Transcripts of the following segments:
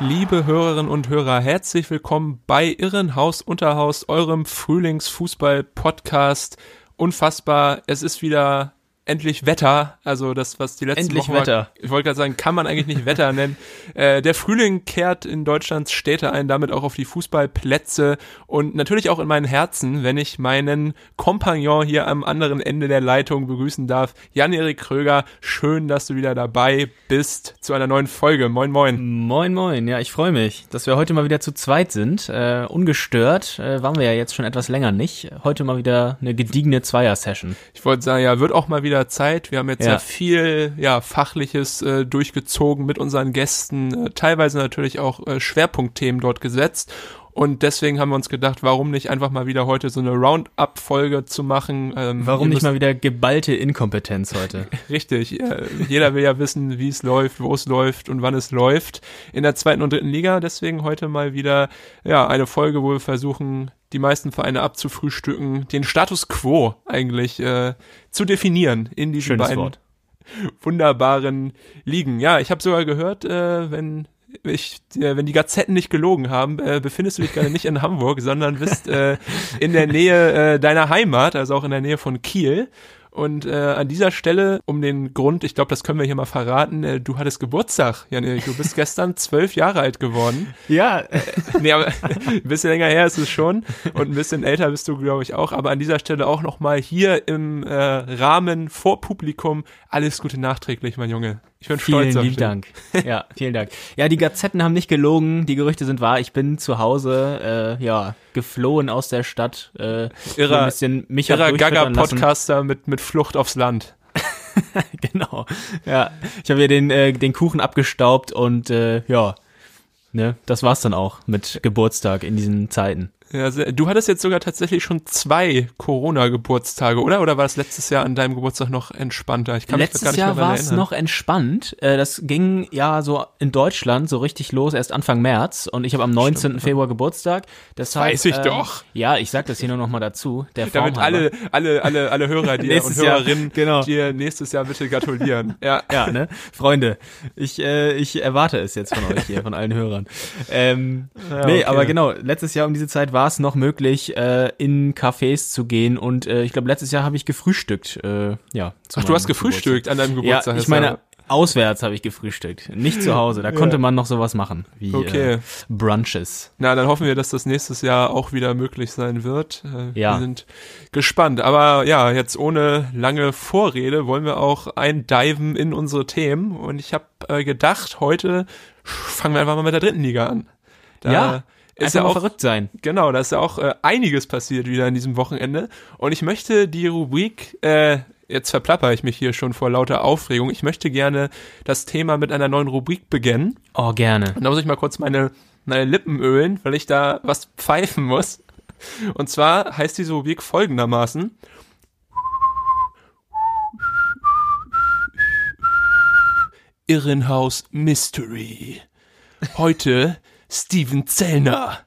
Liebe Hörerinnen und Hörer, herzlich willkommen bei Irrenhaus Unterhaus, eurem Frühlingsfußball-Podcast. Unfassbar, es ist wieder endlich Wetter, also das, was die letzten Endlich Wochen war, Wetter. ich wollte gerade sagen, kann man eigentlich nicht Wetter nennen. Äh, der Frühling kehrt in Deutschlands Städte ein, damit auch auf die Fußballplätze und natürlich auch in meinen Herzen, wenn ich meinen Kompagnon hier am anderen Ende der Leitung begrüßen darf. Jan-Erik Kröger, schön, dass du wieder dabei bist zu einer neuen Folge. Moin, moin. Moin, moin. Ja, ich freue mich, dass wir heute mal wieder zu zweit sind. Äh, ungestört äh, waren wir ja jetzt schon etwas länger nicht. Heute mal wieder eine gediegene Zweier-Session. Ich wollte sagen, ja, wird auch mal wieder Zeit. Wir haben jetzt ja, Ja. viel ja, Fachliches äh, durchgezogen mit unseren Gästen, äh, teilweise natürlich auch äh, Schwerpunktthemen dort gesetzt. Und deswegen haben wir uns gedacht, warum nicht einfach mal wieder heute so eine Roundup-Folge zu machen. Ähm, Warum nicht mal wieder geballte Inkompetenz heute? Richtig, äh, jeder will ja wissen, wie es läuft, wo es läuft und wann es läuft in der zweiten und dritten Liga. Deswegen heute mal wieder ja eine Folge, wo wir versuchen, die meisten Vereine abzufrühstücken, den Status quo eigentlich äh, zu definieren in diesen Schönes beiden Wort. wunderbaren Ligen. Ja, ich habe sogar gehört, äh, wenn ich, äh, wenn die Gazetten nicht gelogen haben, äh, befindest du dich gerade nicht in Hamburg, sondern bist äh, in der Nähe äh, deiner Heimat, also auch in der Nähe von Kiel. Und äh, an dieser Stelle, um den Grund, ich glaube, das können wir hier mal verraten, äh, du hattest Geburtstag, Jan-Erik. Du bist gestern zwölf Jahre alt geworden. Ja, Nee, aber ein bisschen länger her ist es schon und ein bisschen älter bist du, glaube ich, auch. Aber an dieser Stelle auch nochmal hier im äh, Rahmen vor Publikum alles Gute nachträglich, mein Junge. Ich bin stolz vielen auf lieben dich. Dank. Ja, vielen Dank. Ja, die Gazetten haben nicht gelogen, die Gerüchte sind wahr. Ich bin zu Hause, äh, ja, geflohen aus der Stadt. Äh, Irrer- ein bisschen mich Irrer. Gaga-Podcaster mit, mit Flucht aufs Land. genau. Ja, ich habe hier den, äh, den Kuchen abgestaubt und äh, ja, ne, das war's dann auch mit Geburtstag in diesen Zeiten. Ja, du hattest jetzt sogar tatsächlich schon zwei Corona-Geburtstage, oder? Oder war es letztes Jahr an deinem Geburtstag noch entspannter? Ich kann mich Letztes gar nicht Jahr war es noch entspannt. Äh, das ging ja so in Deutschland so richtig los erst Anfang März und ich habe am 19. Februar Geburtstag. Deshalb, Weiß ich äh, doch. Ja, ich sag das hier nur noch mal dazu. Der Damit alle, alle, alle, alle Hörer dir und Hörerinnen genau. dir nächstes Jahr bitte gratulieren. Ja, Ja, ne? Freunde, ich, äh, ich erwarte es jetzt von euch hier, von allen Hörern. Ähm, nee, okay. aber genau, letztes Jahr um diese Zeit war es noch möglich, äh, in Cafés zu gehen und äh, ich glaube, letztes Jahr habe ich gefrühstückt. Äh, ja, Ach, du hast gefrühstückt an deinem Geburtstag. Ja, ich meine, auswärts habe ich gefrühstückt, nicht zu Hause. Da konnte man noch sowas machen, wie Okay. äh, Brunches. Na, dann hoffen wir, dass das nächstes Jahr auch wieder möglich sein wird. Äh, Ja. Wir sind gespannt. Aber ja, jetzt ohne lange Vorrede wollen wir auch eindiven in unsere Themen. Und ich habe äh, gedacht, heute fangen wir einfach mal mit der dritten Liga an. Da ja, ist ja auch verrückt sein. Genau, da ist ja auch äh, einiges passiert wieder in diesem Wochenende. Und ich möchte die Rubrik, äh, jetzt verplapper ich mich hier schon vor lauter Aufregung, ich möchte gerne das Thema mit einer neuen Rubrik beginnen. Oh, gerne. Und da muss ich mal kurz meine, meine Lippen ölen, weil ich da was pfeifen muss. Und zwar heißt diese Rubrik folgendermaßen. Irrenhaus Mystery. Heute Steven Zellner.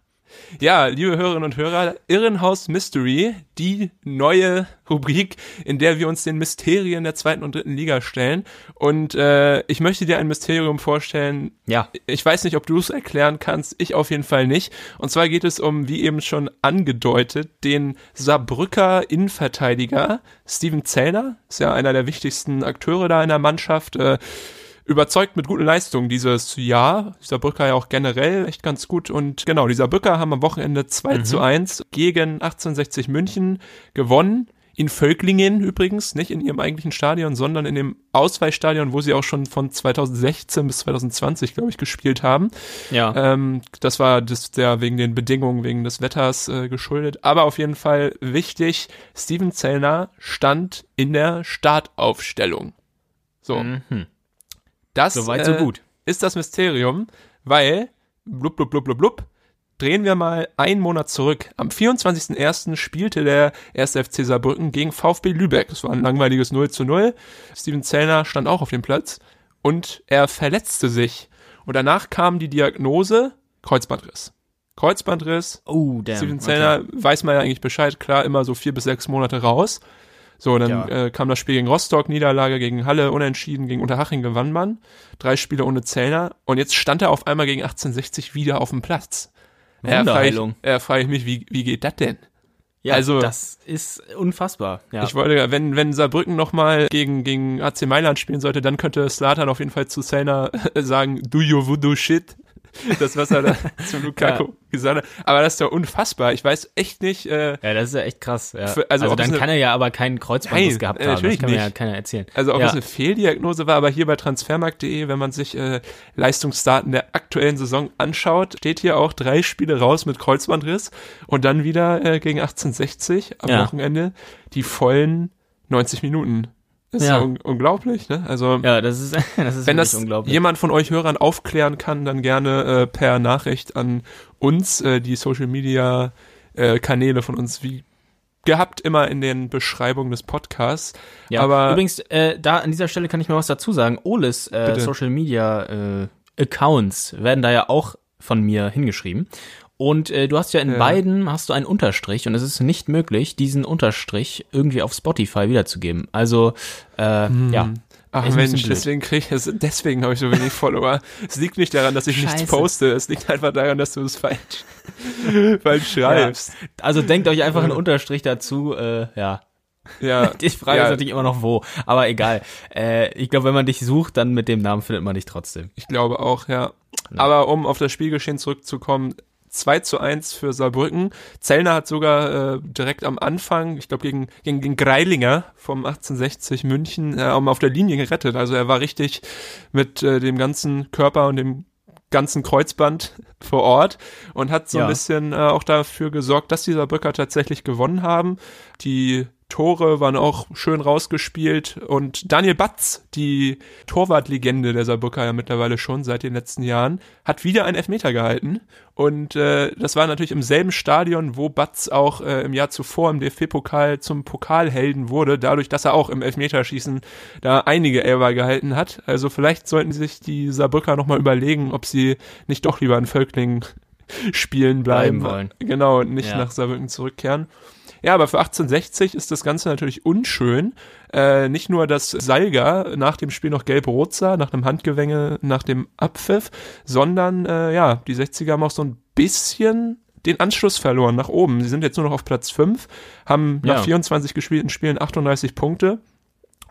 Ja, liebe Hörerinnen und Hörer, Irrenhaus Mystery, die neue Rubrik, in der wir uns den Mysterien der zweiten und dritten Liga stellen. Und äh, ich möchte dir ein Mysterium vorstellen. Ja. Ich weiß nicht, ob du es erklären kannst, ich auf jeden Fall nicht. Und zwar geht es um, wie eben schon angedeutet, den Saarbrücker Innenverteidiger Steven Zellner. Ist ja einer der wichtigsten Akteure da in der Mannschaft. Äh, überzeugt mit guten Leistungen dieses Jahr. Dieser Brücker ja auch generell echt ganz gut. Und genau, dieser Brücker haben am Wochenende 2 zu 1 gegen 1860 München gewonnen. In Völklingen übrigens, nicht in ihrem eigentlichen Stadion, sondern in dem Ausweichstadion, wo sie auch schon von 2016 bis 2020, glaube ich, gespielt haben. Ja. Ähm, das war das ja wegen den Bedingungen, wegen des Wetters äh, geschuldet. Aber auf jeden Fall wichtig, Steven Zellner stand in der Startaufstellung. So, Mhm. Das Soweit, so äh, gut. ist das Mysterium, weil blub, blub, blub, blub, blub. Drehen wir mal einen Monat zurück. Am 24.01. spielte der 1. FC Saarbrücken gegen VfB Lübeck. Das war ein langweiliges 0 zu 0. Steven Zellner stand auch auf dem Platz und er verletzte sich. Und danach kam die Diagnose Kreuzbandriss. Kreuzbandriss. Oh, damn. Steven Zellner weiß man ja eigentlich Bescheid, klar, immer so vier bis sechs Monate raus. So, dann Ja. äh, kam das Spiel gegen Rostock, Niederlage gegen Halle, unentschieden, gegen Unterhaching gewann man. Drei Spiele ohne Zellner. Und jetzt stand er auf einmal gegen 1860 wieder auf dem Platz. Ja, frage ich, frage ich mich, wie, wie geht das denn? Ja, Also- das ist unfassbar. Ja. Ich wollte, wenn, wenn Saarbrücken nochmal gegen, gegen AC Mailand spielen sollte, dann könnte Slatan auf jeden Fall zu Zellner sagen, do your voodoo shit. Das, was er da zu Lukaku gesagt hat. Aber das ist doch unfassbar. Ich weiß echt nicht, äh, ja, das ist ja echt krass. Ja. Für- also also dann eine- kann er ja aber keinen Kreuzbandriss gehabt äh, haben. Das natürlich kann mir ja nicht. keiner erzählen. Also ob ja. es eine Fehldiagnose war, aber hier bei transfermarkt.de, wenn man sich äh, Leistungsdaten der aktuellen Saison anschaut, steht hier auch drei Spiele raus mit Kreuzbandriss und dann wieder äh, gegen 1860 am Ja. Wochenende die vollen 90 Minuten. Ist ja, Ja. un unglaublich, ne? Also Ja, das ist, das ist wenn das jemand von euch Hörern aufklären kann, dann gerne äh, per Nachricht an uns, äh, die Social Media äh, Kanäle von uns, wie gehabt immer in den Beschreibungen des Podcasts. Ja, aber übrigens, äh, da an dieser Stelle kann ich mal was dazu sagen. Oles äh. Social Media äh, Accounts werden da ja auch von mir hingeschrieben. Und äh, du hast ja in Ja. beiden hast du einen Unterstrich und es ist nicht möglich, diesen Unterstrich irgendwie auf Spotify wiederzugeben. Also äh, Hm. ja, Ach Ist Mensch, deswegen krieg ich es, deswegen habe ich so wenig Follower. Es liegt nicht daran, dass ich nichts Scheiße. poste, es liegt einfach daran, dass du es falsch, falsch schreibst. also denkt euch einfach einen Unterstrich dazu. Äh, ja, Ja, die Frage ja, natürlich immer noch wo, aber egal. Äh, ich glaube, wenn man dich sucht, dann mit dem Namen findet man dich trotzdem. ich glaube auch, ja. Aber um auf das Spielgeschehen zurückzukommen, 2 zu 1 für Saarbrücken. Zellner hat sogar äh, direkt am Anfang, ich glaube gegen, gegen, gegen Greilinger vom 1860 München, äh, auf der Linie gerettet. Also er war richtig mit äh, dem ganzen Körper und dem ganzen Kreuzband vor Ort und hat so Ja. ein bisschen äh, auch dafür gesorgt, dass die Saarbrücker tatsächlich gewonnen haben. Die Tore waren auch schön rausgespielt und Daniel Batz, die Torwartlegende der Saarbrücker ja mittlerweile schon seit den letzten Jahren, hat wieder einen Elfmeter gehalten und äh, das war natürlich im selben Stadion, wo Batz auch äh, im Jahr zuvor im DFB-Pokal zum Pokalhelden wurde, dadurch, dass er auch im Elfmeterschießen da einige Elfer gehalten hat. Also vielleicht sollten sich die Saarbrücker nochmal überlegen, ob sie nicht doch lieber in Völklingen spielen bleiben, Bleiben wollen. Genau, und nicht Ja. nach Saarbrücken zurückkehren. Ja, aber für 1860 ist das Ganze natürlich unschön. Äh, nicht nur, dass Salga nach dem Spiel noch gelb-rot sah, nach einem Handgewänge, nach dem Abpfiff, sondern äh, ja, die 60er haben auch so ein bisschen den Anschluss verloren nach oben. Sie sind jetzt nur noch auf Platz 5, haben Ja. nach 24 gespielten Spielen 38 Punkte.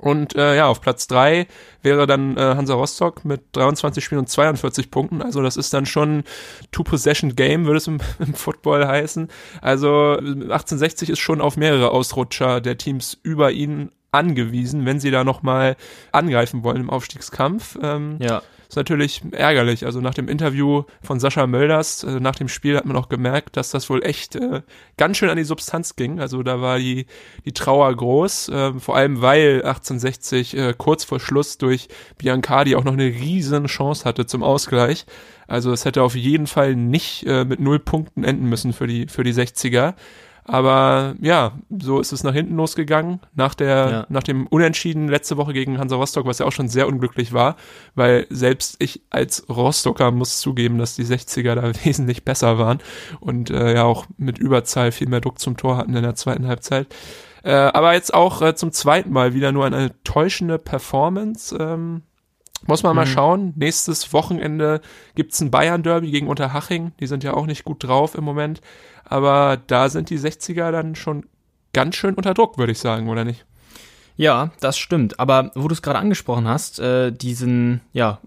Und äh, ja, auf Platz drei wäre dann äh, Hansa Rostock mit 23 Spielen und 42 Punkten. Also das ist dann schon Two-Possession-Game, würde es im, im Football heißen. Also äh, 1860 ist schon auf mehrere Ausrutscher der Teams über ihn angewiesen, wenn sie da nochmal angreifen wollen im Aufstiegskampf. Ähm, Ja. Ist natürlich ärgerlich. Also nach dem Interview von Sascha Mölders, äh, nach dem Spiel hat man auch gemerkt, dass das wohl echt äh, ganz schön an die Substanz ging. Also da war die, die Trauer groß, äh, vor allem weil 1860 äh, kurz vor Schluss durch Biancardi auch noch eine riesen Chance hatte zum Ausgleich. Also es hätte auf jeden Fall nicht äh, mit null Punkten enden müssen für die, für die 60er. Aber ja, so ist es nach hinten losgegangen. Nach der, Ja. nach dem Unentschieden letzte Woche gegen Hansa Rostock, was ja auch schon sehr unglücklich war, weil selbst ich als Rostocker muss zugeben, dass die 60er da wesentlich besser waren und äh, ja auch mit Überzahl viel mehr Druck zum Tor hatten in der zweiten Halbzeit. Äh, aber jetzt auch äh, zum zweiten Mal wieder nur eine täuschende Performance. Ähm, muss man mal Mhm. schauen. Nächstes Wochenende gibt's ein Bayern-Derby gegen Unterhaching. Die sind ja auch nicht gut drauf im Moment. Aber da sind die 60er dann schon ganz schön unter Druck, würde ich sagen, oder nicht? Ja, das stimmt. Aber wo du es gerade angesprochen hast, äh, diesen ja,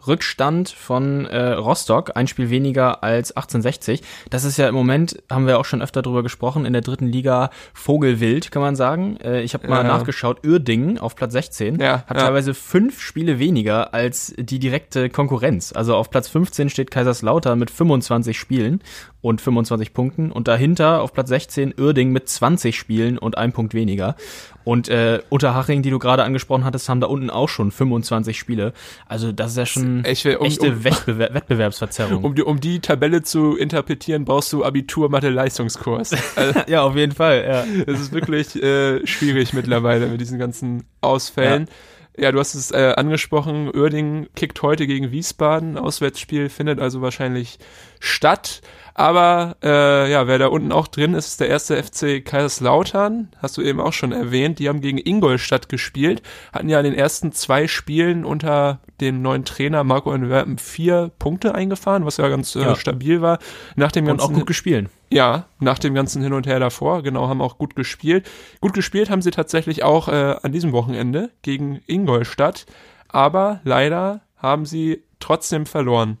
Spielrückstand von äh, Rostock, ein Spiel weniger als 1860, das ist ja im Moment, haben wir auch schon öfter drüber gesprochen, in der dritten Liga Vogelwild, kann man sagen. Äh, ich habe mal Ja. nachgeschaut, Uerdingen auf Platz 16 Ja, hat ja. teilweise fünf Spiele weniger als die direkte Konkurrenz. Also auf Platz 15 steht Kaiserslautern mit 25 Spielen und 25 Punkten und dahinter auf Platz 16 Uerdingen mit 20 Spielen und einem Punkt weniger. Und äh, Unterhaching, die du gerade angesprochen hattest, haben da unten auch schon 25 Spiele. Also das ist ja schon Ich will- um- echte um- Wettbewer Wettbewerbsverzerrung. Um die, um die Tabelle zu interpretieren, brauchst du Abitur-Mathe-Leistungskurs. Also, ja, auf jeden Fall, ja. Es ist wirklich äh, schwierig mittlerweile mit diesen ganzen Ausfällen. Ja, du hast es äh, angesprochen, Uerdingen kickt heute gegen Wiesbaden, Auswärtsspiel findet also wahrscheinlich statt. Aber äh, ja, wer da unten auch drin ist, ist der erste FC Kaiserslautern, hast du eben auch schon erwähnt. Die haben gegen Ingolstadt gespielt, hatten ja in den ersten zwei Spielen unter dem neuen Trainer Marco Antwerpen vier Punkte eingefahren, was ja ganz äh, Ja. stabil war. Nach dem Und ganzen auch gut gespielt. ja, nach dem ganzen Hin und Her davor, genau, haben auch gut gespielt. Gut gespielt haben sie tatsächlich auch äh, an diesem Wochenende gegen Ingolstadt, aber leider haben sie trotzdem verloren.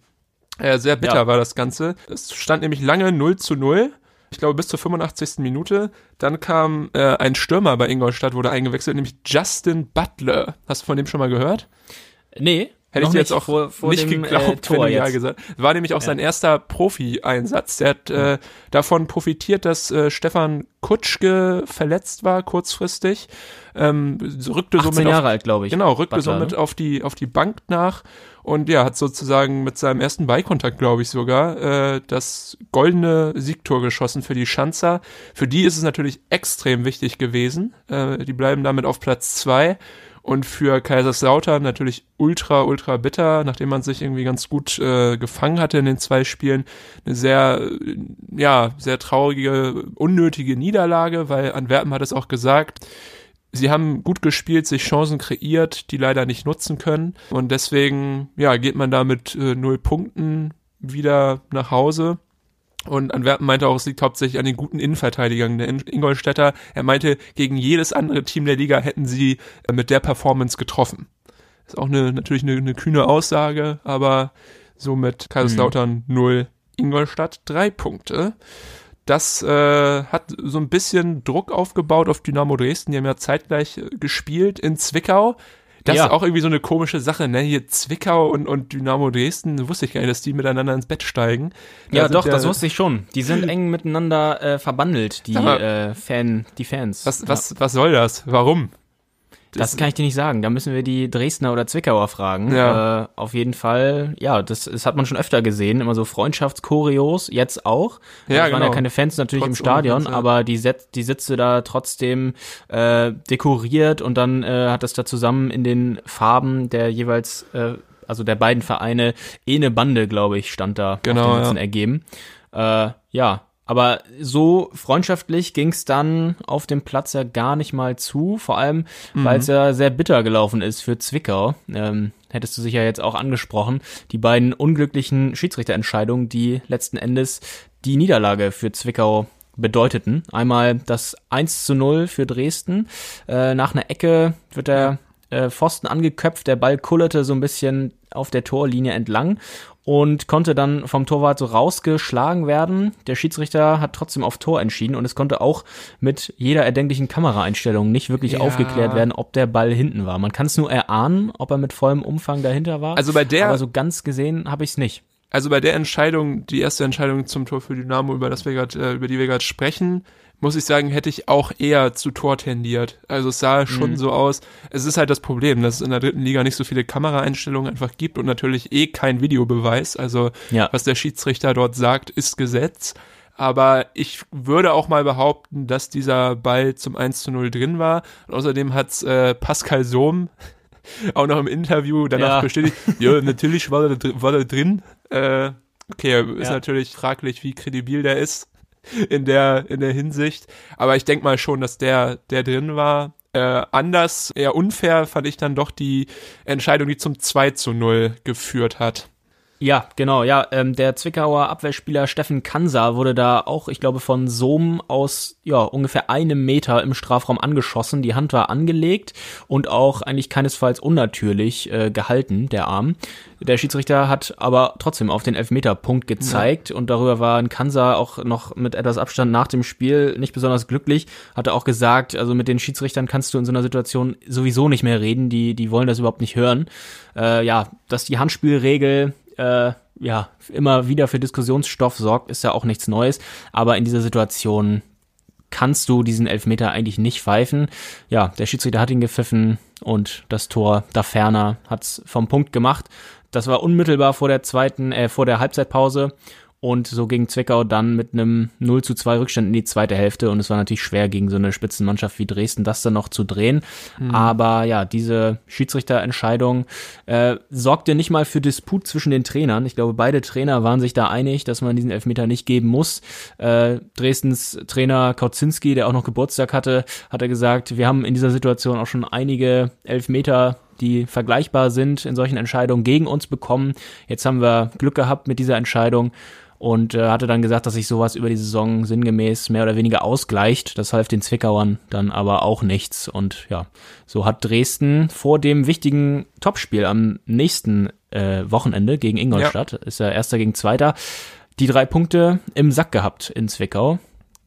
Äh, sehr bitter Ja. war das Ganze. Es stand nämlich lange 0 zu 0. Ich glaube bis zur 85. Minute. Dann kam äh, ein Stürmer bei Ingolstadt, wurde eingewechselt, nämlich Justin Butler. Hast du von dem schon mal gehört? Nee, Hätte ich dir jetzt auch vor, vor nicht dem, geglaubt, äh, wenn du ja gesagt War nämlich auch sein erster Profi-Einsatz. Der hat äh, davon profitiert, dass äh, Stefan Kutschke verletzt war, kurzfristig. Ähm, rückte 18 somit Jahre auf, alt, glaube ich. Genau, rückte Butler, somit ne? auf die auf die Bank nach und ja, hat sozusagen mit seinem ersten Beikontakt, glaube ich sogar, äh, das goldene Siegtor geschossen für die Schanzer. Für die ist es natürlich extrem wichtig gewesen. Äh, die bleiben damit auf Platz zwei und für Kaiserslautern natürlich ultra, ultra bitter, nachdem man sich irgendwie ganz gut äh, gefangen hatte in den zwei Spielen. Eine sehr, ja, sehr traurige, unnötige Niederlage, weil Antwerpen hat es auch gesagt, sie haben gut gespielt, sich Chancen kreiert, die leider nicht nutzen können. Und deswegen, ja, geht man da mit äh, null Punkten wieder nach Hause. Und Antwerpen meinte auch, es liegt hauptsächlich an den guten Innenverteidigern der In- Ingolstädter. Er meinte, gegen jedes andere Team der Liga hätten sie äh, mit der Performance getroffen. Ist auch eine, natürlich eine, eine kühne Aussage, aber somit Kaiserslautern 0, Ingolstadt 3 Punkte. Das äh, hat so ein bisschen Druck aufgebaut auf Dynamo Dresden. Die haben ja zeitgleich äh, gespielt in Zwickau. Das Ja. ist auch irgendwie so eine komische Sache, ne? Hier Zwickau und, und Dynamo Dresden, wusste ich gar nicht, dass die miteinander ins Bett steigen. Da Ja, doch, das wusste ich schon. Die sind eng miteinander äh, verbandelt, die mal, äh, Fan, die Fans. Was, Ja. was, was soll das? Warum? Das kann ich dir nicht sagen. Da müssen wir die Dresdner oder Zwickauer fragen. Ja. Äh, auf jeden Fall, ja, das, das hat man schon öfter gesehen. Immer so Freundschaftskoreos, jetzt auch. Ja, Es waren genau. ja keine Fans natürlich Trotz im Stadion, Unfans, ja. aber die, Set, die Sitze da trotzdem äh, dekoriert und dann äh, hat das da zusammen in den Farben der jeweils, äh, also der beiden Vereine, eh eine Bande, glaube ich, stand da Genau, auf den Sitzen ja. ergeben. Äh, ja, aber so freundschaftlich ging's dann auf dem Platz ja gar nicht mal zu, vor allem, weil es ja sehr bitter gelaufen ist für Zwickau. Ähm, hättest du sicher jetzt auch angesprochen. Die beiden unglücklichen Schiedsrichterentscheidungen, die letzten Endes die Niederlage für Zwickau bedeuteten. Einmal das 1 zu 0 für Dresden. Äh, nach einer Ecke wird der äh, Pfosten angeköpft, der Ball kullerte so ein bisschen auf der Torlinie entlang und konnte dann vom Torwart so rausgeschlagen werden. Der Schiedsrichter hat trotzdem auf Tor entschieden und es konnte auch mit jeder erdenklichen Kameraeinstellung nicht wirklich Ja. aufgeklärt werden, ob der Ball hinten war. Man kann es nur erahnen, ob er mit vollem Umfang dahinter war. Also bei der- aber so ganz gesehen habe ich es nicht. Also bei der Entscheidung, die erste Entscheidung zum Tor für Dynamo, über das wir grad, äh, über die wir gerade sprechen, muss ich sagen, hätte ich auch eher zu Tor tendiert. Also es sah Mhm. schon so aus. Es ist halt das Problem, dass es in der dritten Liga nicht so viele Kameraeinstellungen einfach gibt und natürlich eh kein Videobeweis. Also Ja. was der Schiedsrichter dort sagt, ist Gesetz. Aber ich würde auch mal behaupten, dass dieser Ball zum 1 zu 0 drin war. Und außerdem hat äh, Pascal Sohm auch noch im Interview danach Ja. bestätigt, ja, natürlich war er, war er drin. Äh, okay, ist Ja. natürlich fraglich, wie kredibil der ist in der, in der Hinsicht. Aber ich denke mal schon, dass der, der drin war. Äh, anders, eher unfair fand ich dann doch die Entscheidung, die zum 2 zu 0 geführt hat. Ja, genau, ja. Ähm, der Zwickauer Abwehrspieler Steffen Kansa wurde da auch, ich glaube, von Sohm aus ja ungefähr einem Meter im Strafraum angeschossen. Die Hand war angelegt und auch eigentlich keinesfalls unnatürlich äh, gehalten, der Arm. Der Schiedsrichter hat aber trotzdem auf den Elfmeterpunkt gezeigt und darüber war ein Kansa auch noch mit etwas Abstand nach dem Spiel nicht besonders glücklich. Hatte auch gesagt, also mit den Schiedsrichtern kannst du in so einer Situation sowieso nicht mehr reden, die, die wollen das überhaupt nicht hören. Äh, ja, dass die Handspielregel äh, ja, immer wieder für Diskussionsstoff sorgt, ist ja auch nichts Neues. Aber in dieser Situation kannst du diesen Elfmeter eigentlich nicht pfeifen. Ja, der Schiedsrichter hat ihn gepfiffen und das Tor da ferner hat's vom Punkt gemacht. Das war unmittelbar vor der zweiten, äh, vor der Halbzeitpause und so ging Zwickau dann mit einem 0 zu 2 Rückstand in die zweite Hälfte. Und es war natürlich schwer, gegen so eine Spitzenmannschaft wie Dresden das dann noch zu drehen. Mhm. Aber ja, diese Schiedsrichterentscheidung äh, sorgte nicht mal für Disput zwischen den Trainern. Ich glaube, beide Trainer waren sich da einig, dass man diesen Elfmeter nicht geben muss. Äh, Dresdens Trainer Kautzinski, der auch noch Geburtstag hatte, hat er gesagt, wir haben in dieser Situation auch schon einige Elfmeter die vergleichbar sind in solchen Entscheidungen gegen uns bekommen. Jetzt haben wir Glück gehabt mit dieser Entscheidung und äh, hatte dann gesagt, dass sich sowas über die Saison sinngemäß mehr oder weniger ausgleicht. Das half den Zwickauern dann aber auch nichts. Und ja, so hat Dresden vor dem wichtigen Topspiel am nächsten äh, Wochenende gegen Ingolstadt, ja. ist er erster gegen zweiter, die drei Punkte im Sack gehabt in Zwickau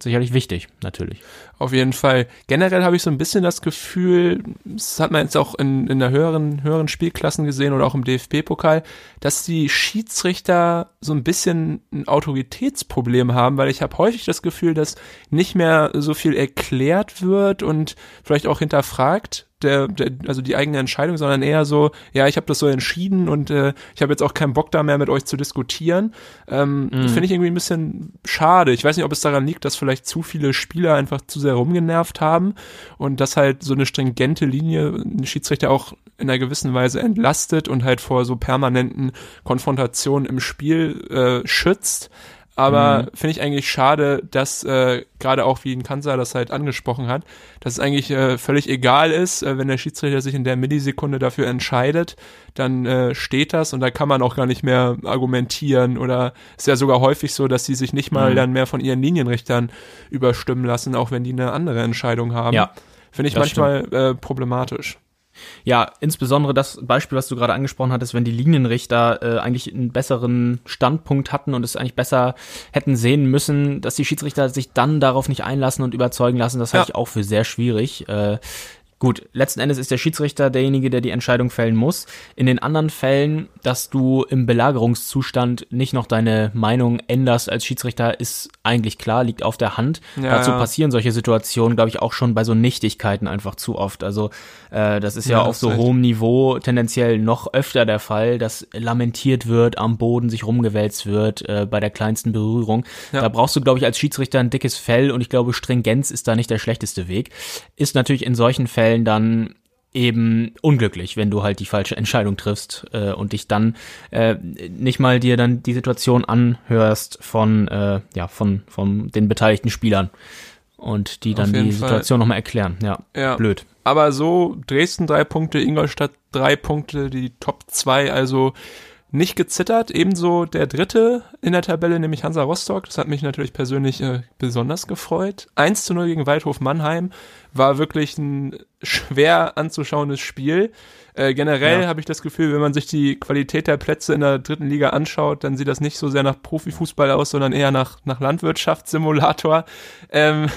sicherlich wichtig, natürlich. Auf jeden Fall. Generell habe ich so ein bisschen das Gefühl, das hat man jetzt auch in, in der höheren, höheren Spielklassen gesehen oder auch im DFB-Pokal, dass die Schiedsrichter so ein bisschen ein Autoritätsproblem haben, weil ich habe häufig das Gefühl, dass nicht mehr so viel erklärt wird und vielleicht auch hinterfragt der, der, also die eigene Entscheidung, sondern eher so, ja, ich habe das so entschieden und äh, ich habe jetzt auch keinen Bock da mehr mit euch zu diskutieren. Ähm, mhm. Finde ich irgendwie ein bisschen schade. Ich weiß nicht, ob es daran liegt, dass vielleicht zu viele Spieler einfach zu sehr rumgenervt haben und dass halt so eine stringente Linie einen Schiedsrichter auch in einer gewissen Weise entlastet und halt vor so permanenten Konfrontationen im Spiel äh, schützt. Aber mhm. finde ich eigentlich schade, dass äh, gerade auch wie ein Kanzler das halt angesprochen hat, dass es eigentlich äh, völlig egal ist, äh, wenn der Schiedsrichter sich in der Millisekunde dafür entscheidet, dann äh, steht das und da kann man auch gar nicht mehr argumentieren oder ist ja sogar häufig so, dass sie sich nicht mal mhm. dann mehr von ihren Linienrichtern überstimmen lassen, auch wenn die eine andere Entscheidung haben. Ja. Finde ich manchmal äh, problematisch. Ja, insbesondere das Beispiel, was du gerade angesprochen hattest, wenn die Linienrichter äh, eigentlich einen besseren Standpunkt hatten und es eigentlich besser hätten sehen müssen, dass die Schiedsrichter sich dann darauf nicht einlassen und überzeugen lassen, das ja. halte ich auch für sehr schwierig. Äh, Gut, letzten Endes ist der Schiedsrichter derjenige, der die Entscheidung fällen muss. In den anderen Fällen, dass du im Belagerungszustand nicht noch deine Meinung änderst als Schiedsrichter, ist eigentlich klar, liegt auf der Hand. Ja, Dazu passieren solche Situationen, glaube ich, auch schon bei so Nichtigkeiten einfach zu oft. Also äh, das ist ja, ja auf so hohem Niveau tendenziell noch öfter der Fall, dass lamentiert wird, am Boden sich rumgewälzt wird äh, bei der kleinsten Berührung. Ja. Da brauchst du, glaube ich, als Schiedsrichter ein dickes Fell und ich glaube, Stringenz ist da nicht der schlechteste Weg. Ist natürlich in solchen Fällen Fällen dann eben unglücklich, wenn du halt die falsche Entscheidung triffst äh, und dich dann äh, nicht mal dir dann die Situation anhörst von äh, ja von von den beteiligten Spielern und die dann die. Situation nochmal erklären. Ja, ja, blöd. Aber so Dresden drei Punkte, Ingolstadt drei Punkte, die Top zwei, also nicht gezittert. Ebenso der dritte in der Tabelle, nämlich Hansa Rostock. Das hat mich natürlich persönlich äh, besonders gefreut. 1 zu 0 gegen Waldhof Mannheim war wirklich ein schwer anzuschauendes Spiel. Äh, generell ja. habe ich das Gefühl, wenn man sich die Qualität der Plätze in der dritten Liga anschaut, dann sieht das nicht so sehr nach Profifußball aus, sondern eher nach, nach Landwirtschaftssimulator. Ähm,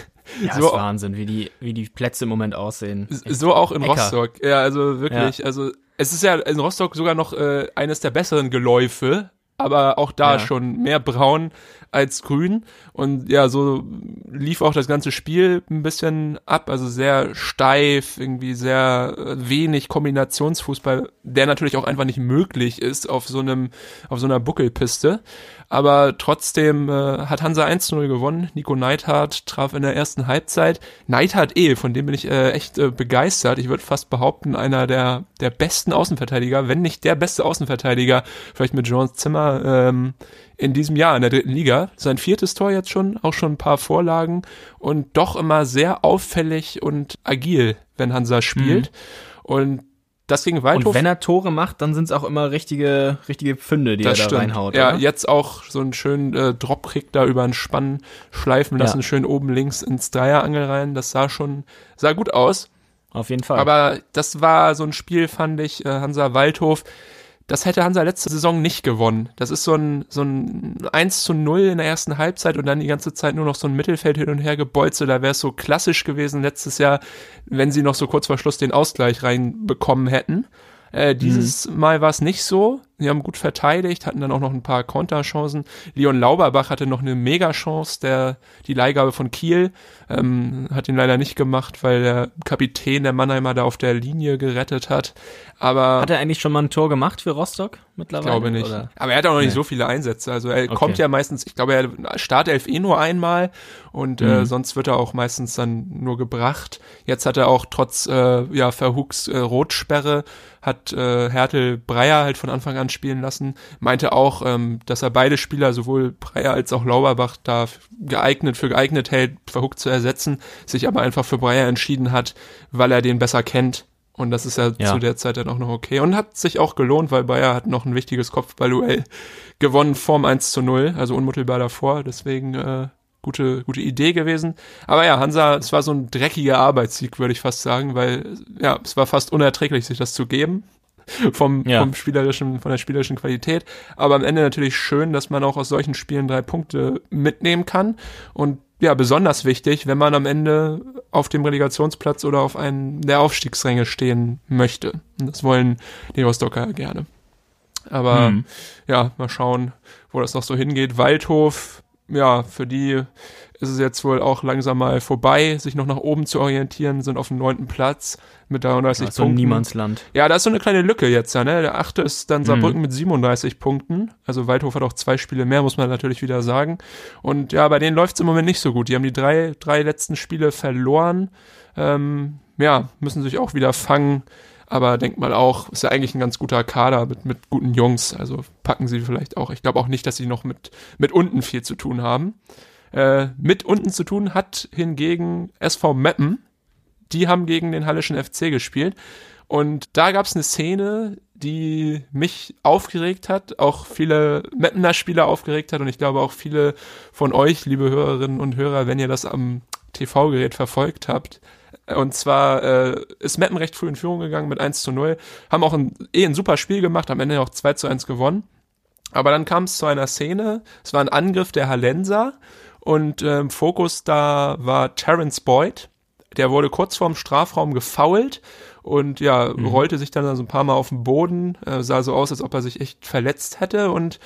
ja, so, ist Wahnsinn, wie die, wie die Plätze im Moment aussehen. So auch in Äcker. Rostock. Ja, also wirklich, ja. also es ist ja in Rostock sogar noch äh, eines der besseren Geläufe, aber auch da ja. schon mehr braun als grün. Und ja, so lief auch das ganze Spiel ein bisschen ab, also sehr steif, irgendwie sehr äh, wenig Kombinationsfußball, der natürlich auch einfach nicht möglich ist auf so einem, auf so einer Buckelpiste. Aber trotzdem äh, hat Hansa 1-0 gewonnen. Nico Neidhardt traf in der ersten Halbzeit. Neidhardt eh, von dem bin ich äh, echt äh, begeistert. Ich würde fast behaupten, einer der, der besten Außenverteidiger, wenn nicht der beste Außenverteidiger, vielleicht mit Jean Zimmer ähm, in diesem Jahr in der dritten Liga. Sein viertes Tor jetzt schon, auch schon ein paar Vorlagen und doch immer sehr auffällig und agil, wenn Hansa spielt. Mhm. Und das gegen Waldhof. Und wenn er Tore macht, dann sind es auch immer richtige, richtige Pfünde, die er da stimmt. reinhaut. Ja, oder? jetzt auch so einen schönen äh, Dropkick da über einen Spann schleifen lassen, ja. schön oben links ins Dreierangel rein. Das sah schon, sah gut aus. Auf jeden Fall. Aber das war so ein Spiel, fand ich, äh, Hansa Waldhof das hätte Hansa letzte Saison nicht gewonnen. Das ist so ein, so ein 1 zu 0 in der ersten Halbzeit und dann die ganze Zeit nur noch so ein Mittelfeld hin und her gebolze. Da wäre es so klassisch gewesen letztes Jahr, wenn sie noch so kurz vor Schluss den Ausgleich reinbekommen hätten. Äh, dieses mhm. Mal war es nicht so. Sie haben gut verteidigt, hatten dann auch noch ein paar Konterchancen. Leon Lauberbach hatte noch eine Mega-Chance, der, die Leihgabe von Kiel, ähm, hat ihn leider nicht gemacht, weil der Kapitän der Mannheimer da auf der Linie gerettet hat. Aber Hat er eigentlich schon mal ein Tor gemacht für Rostock mittlerweile? glaube nicht. Oder? Aber er hat auch noch nicht Nee. so viele Einsätze. Also er Okay. kommt ja meistens, ich glaube, er startelf eh nur einmal und äh, Mhm. sonst wird er auch meistens dann nur gebracht. Jetzt hat er auch trotz äh, ja Verhucks äh, Rotsperre hat äh, Hertel Breyer halt von Anfang an spielen lassen. Meinte auch, ähm, dass er beide Spieler, sowohl Breyer als auch Lauberbach, da geeignet für geeignet hält, Verhuck zu ersetzen, sich aber einfach für Breyer entschieden hat, weil er den besser kennt. Und das ist ja, Ja. zu der Zeit dann auch noch okay. Und hat sich auch gelohnt, weil Bayer hat noch ein wichtiges Kopfballduell gewonnen vorm 1 zu 0, also unmittelbar davor. Deswegen äh, gute, gute Idee gewesen. Aber ja, Hansa, es war so ein dreckiger Arbeitssieg, würde ich fast sagen, weil ja, es war fast unerträglich, sich das zu geben. Vom, Ja. vom spielerischen, von der spielerischen Qualität. Aber am Ende natürlich schön, dass man auch aus solchen Spielen drei Punkte mitnehmen kann. Und ja, besonders wichtig, wenn man am Ende auf dem Relegationsplatz oder auf einen der Aufstiegsränge stehen möchte. Und das wollen die Rostocker gerne. Aber Mhm. ja, mal schauen, wo das noch so hingeht. Waldhof, ja, für die ist es jetzt wohl auch langsam mal vorbei, sich noch nach oben zu orientieren, sind auf dem neunten Platz mit 33 so Punkten. Niemandsland. Ja, da ist so eine kleine Lücke jetzt, ja, ne? Der achte ist Mhm. dann Saarbrücken mit 37 Punkten. Also Waldhof hat auch zwei Spiele mehr, muss man natürlich wieder sagen. Und ja, bei denen läuft es im Moment nicht so gut. Die haben die drei, drei letzten Spiele verloren. Ähm, ja, müssen sich auch wieder fangen. Aber denkt mal auch, ist ja eigentlich ein ganz guter Kader mit, mit guten Jungs. Also packen sie vielleicht auch. Ich glaube auch nicht, dass sie noch mit, mit unten viel zu tun haben. Äh, mit unten zu tun hat hingegen SV Meppen. Die haben gegen den Hallischen FC gespielt. Und da gab es eine Szene, die mich aufgeregt hat, auch viele Mappener Spieler aufgeregt hat und ich glaube auch viele von euch, liebe Hörerinnen und Hörer, wenn ihr das am TV-Gerät verfolgt habt. Und zwar äh, ist Meppen recht früh in Führung gegangen mit 1 zu 0, haben auch ein, eh ein super Spiel gemacht, am Ende auch 2 zu 1 gewonnen. Aber dann kam es zu einer Szene, es war ein Angriff der Hallenser und im Fokus da war Terence Boyd, der wurde kurz vorm Strafraum gefoult und ja, rollte sich dann so ein paar Mal auf den Boden, äh, sah so aus, als ob er sich echt verletzt hätte. Und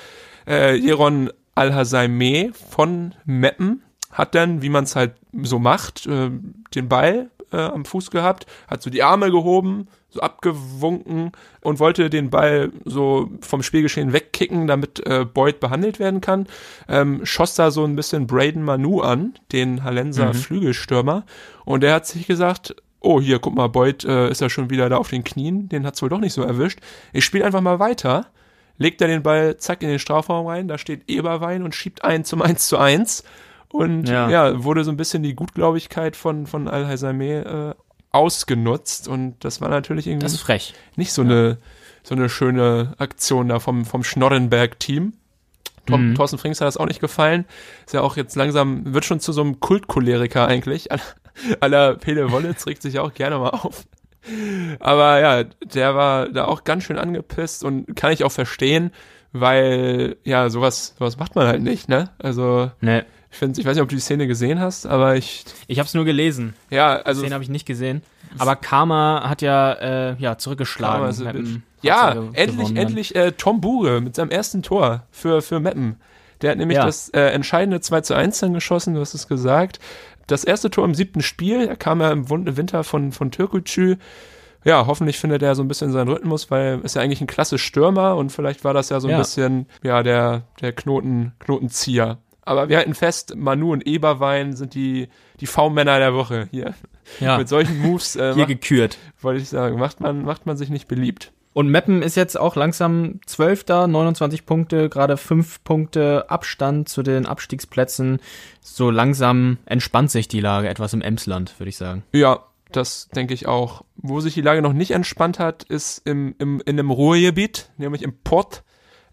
äh, Jeron Al-Hasaimeh von Meppen hat dann, wie man es halt so macht, äh, den Ball äh, am Fuß gehabt, hat so die Arme gehoben, so abgewunken und wollte den Ball so vom Spielgeschehen wegkicken, damit äh, Boyd behandelt werden kann. Ähm, schoss da so ein bisschen Braden Manu an, den Hallenser Flügelstürmer, und der hat sich gesagt, oh, hier, guck mal, Boyd äh, ist ja schon wieder da auf den Knien, den hat's wohl doch nicht so erwischt. Ich spiele einfach mal weiter. Legt er den Ball, zack, in den Strafraum rein, da steht Eberwein und schiebt einen zum 1 zu 1. Und ja, Ja. wurde so ein bisschen die Gutgläubigkeit von, von Al-Haizameh äh, ausgenutzt. Und das war natürlich irgendwie Das ist frech. nicht so eine so eine schöne Aktion da vom, vom Schnorrenberg-Team. Tom, Mhm. Thorsten Frings hat das auch nicht gefallen. Ist ja auch jetzt langsam, wird schon zu so einem Kultcholeriker eigentlich. Aller Pele Wollitz regt sich auch gerne mal auf. Aber ja, der war da auch ganz schön angepisst und kann ich auch verstehen, weil ja, sowas, sowas macht man halt nicht, ne? Also, Ne, ich finde, ich weiß nicht, ob du die Szene gesehen hast, aber ich, ich habe es nur gelesen. ja, also, Den habe ich nicht gesehen. Aber Karma hat ja, äh, ja zurückgeschlagen. Karma is a Meppen bitch. hat's ja, ge- endlich, endlich äh, Tom Bure mit seinem ersten Tor für, für Meppen. Der hat nämlich Ja. das äh, entscheidende 2 zu 1 dann geschossen, du hast es gesagt. Das erste Tor im siebten Spiel, er kam ja im Winter von, von Türkgücü. Ja, hoffentlich findet er so ein bisschen seinen Rhythmus, weil er ist ja eigentlich ein klasse Stürmer und vielleicht war das ja so ein Ja. bisschen, ja, der, der Knoten, Knotenzieher. Aber wir halten fest, Manu und Eberwein sind die, die V-Männer der Woche hier. Ja, Mit solchen Moves, äh, hier macht, gekürt. wollte ich sagen, macht man, macht man sich nicht beliebt. Und Meppen ist jetzt auch langsam Zwölfter, 29 Punkte, gerade fünf Punkte Abstand zu den Abstiegsplätzen. So langsam entspannt sich die Lage etwas im Emsland, würde ich sagen. Ja, das denke ich auch. Wo sich die Lage noch nicht entspannt hat, ist im, im, in einem Ruhrgebiet, nämlich im Pott.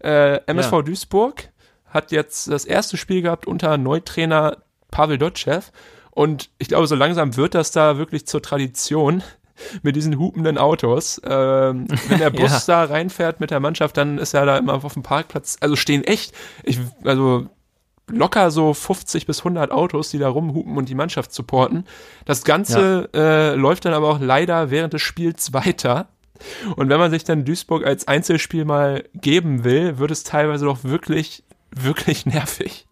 Äh, MSV Ja. Duisburg hat jetzt das erste Spiel gehabt unter Neutrainer Pavel Dotschew. Und ich glaube, so langsam wird das da wirklich zur Tradition mit diesen hupenden Autos. Ähm, wenn der Bus da reinfährt mit der Mannschaft, dann ist er da immer auf dem Parkplatz. Also stehen echt, ich, also locker so 50 bis 100 Autos, die da rumhupen und die Mannschaft supporten. Das Ganze äh, läuft dann aber auch leider während des Spiels weiter. Und wenn man sich dann Duisburg als Einzelspiel mal geben will, wird es teilweise doch wirklich, wirklich nervig.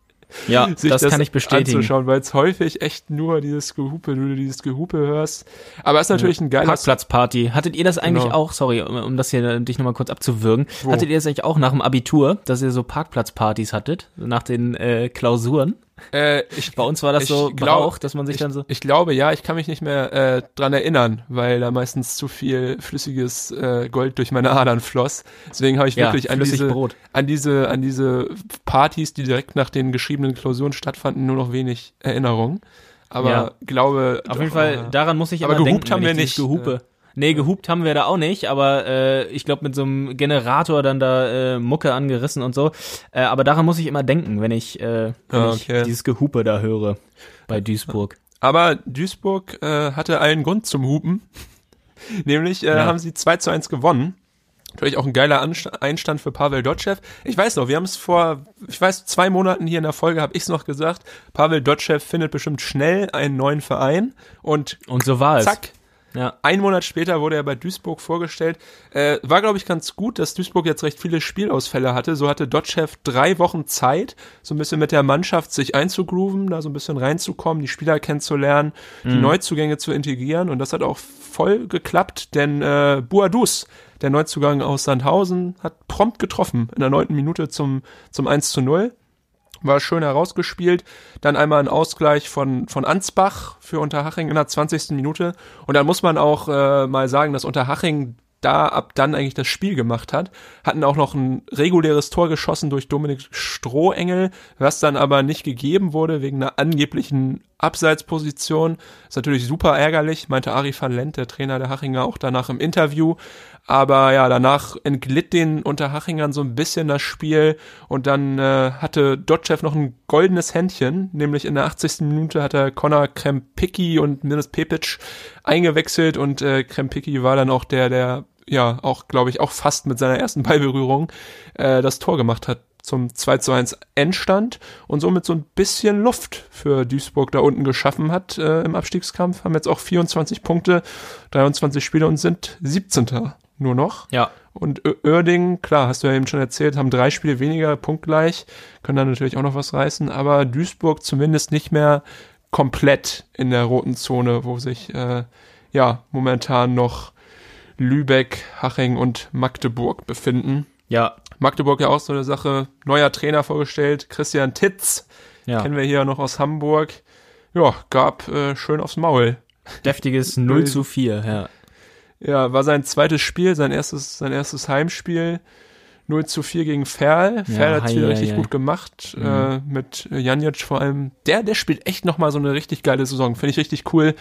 Ja, das, das kann ich bestätigen. Anzuschauen, weil es häufig echt nur dieses Gehupe, du dieses Gehupe hörst. Aber es ist natürlich ein geiles Parkplatzparty. Hattet ihr das eigentlich genau. auch, sorry, um, um das hier dich nochmal kurz abzuwürgen, Wo? hattet ihr das eigentlich auch nach dem Abitur, dass ihr so Parkplatzpartys hattet, nach den äh, Klausuren? Äh, ich, Bei uns war das so glaub, Brauch, dass man sich ich, dann so. Ich glaube, ja, ich kann mich nicht mehr äh, dran erinnern, weil da meistens zu viel flüssiges äh, Gold durch meine Adern floss. Deswegen habe ich ja, wirklich an diese, Brot. an diese, an diese Partys, die direkt nach den geschriebenen Klausuren stattfanden, nur noch wenig Erinnerung. Aber ja. glaube. Auf jeden Fall, daran muss ich aber immer denken, haben wir nicht. Gehupe. Nee, gehupt haben wir da auch nicht, aber äh, ich glaube mit so einem Generator dann da äh, Mucke angerissen und so. Äh, aber daran muss ich immer denken, wenn ich, äh, wenn ah, okay. ich dieses Gehupe da höre bei Duisburg. Aber Duisburg äh, hatte allen Grund zum Hupen. Nämlich äh, ja. haben sie 2 zu 1 gewonnen. Natürlich auch ein geiler Einstand für Pavel Dotschew. Ich weiß noch, wir haben es vor, ich weiß, zwei Monaten hier in der Folge habe ich es noch gesagt. Pavel Dotschew findet bestimmt schnell einen neuen Verein und, und so war zack, es. Ja. Ein Monat später wurde er bei Duisburg vorgestellt. Äh, war, glaube ich, ganz gut, dass Duisburg jetzt recht viele Spielausfälle hatte. So hatte Dotchev drei Wochen Zeit, so ein bisschen mit der Mannschaft sich einzugrooven, da so ein bisschen reinzukommen, die Spieler kennenzulernen, mhm. die Neuzugänge zu integrieren. Und das hat auch voll geklappt, denn äh, Buadus, der Neuzugang aus Sandhausen, hat prompt getroffen in der neunten Minute zum, zum 1 zu 0 war schön herausgespielt. Dann einmal ein Ausgleich von, von Ansbach für Unterhaching in der 20. Minute. Und dann muss man auch äh, mal sagen, dass Unterhaching da ab dann eigentlich das Spiel gemacht hat. Hatten auch noch ein reguläres Tor geschossen durch Dominik Strohengel, was dann aber nicht gegeben wurde wegen einer angeblichen Abseitsposition. Ist natürlich super ärgerlich, meinte Ari van Lent, der Trainer der Hachinger, auch danach im Interview. Aber ja, danach entglitt den Unterhachingern so ein bisschen das Spiel und dann äh, hatte Dotchev noch ein goldenes Händchen, nämlich in der 80. Minute hat er Connor Krempicki und Miris Pepic eingewechselt und äh, Krempicki war dann auch der, der ja auch, glaube ich, auch fast mit seiner ersten Ballberührung äh, das Tor gemacht hat zum 2 zu 1 Endstand und somit so ein bisschen Luft für Duisburg da unten geschaffen hat äh, im Abstiegskampf. Haben jetzt auch 24 Punkte, 23 Spiele und sind 17 nur noch. Ja. Und Oerding, klar, hast du ja eben schon erzählt, haben drei Spiele weniger, punktgleich, können dann natürlich auch noch was reißen, aber Duisburg zumindest nicht mehr komplett in der roten Zone, wo sich äh, ja momentan noch Lübeck, Haching und Magdeburg befinden. Ja. Magdeburg ja auch so eine Sache, neuer Trainer vorgestellt, Christian Titz, ja. kennen wir hier noch aus Hamburg. Ja, gab äh, schön aufs Maul. Deftiges 0 zu 4, ja. Ja, war sein zweites Spiel, sein erstes, sein erstes Heimspiel. 0 zu 4 gegen Ferl. Ferl ja, hat es wieder richtig gut gemacht. Mhm. Äh, mit Janic vor allem. Der, der spielt echt nochmal so eine richtig geile Saison. Finde ich richtig cool.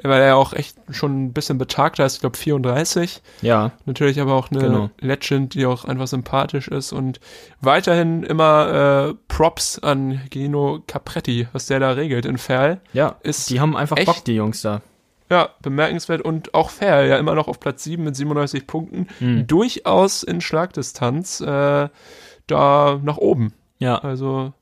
Weil er auch echt schon ein bisschen betagter ist. Ich glaube 34. Ja. Natürlich aber auch eine genau. Legend, die auch einfach sympathisch ist. Und weiterhin immer äh, Props an Gino Capretti, was der da regelt in Ferl. Ja, ist die haben einfach Bock, die Jungs da. Ja, bemerkenswert und auch fair, ja immer noch auf Platz 7 mit 97 Punkten. Mhm. Durchaus in Schlagdistanz äh, da nach oben. Ja. Also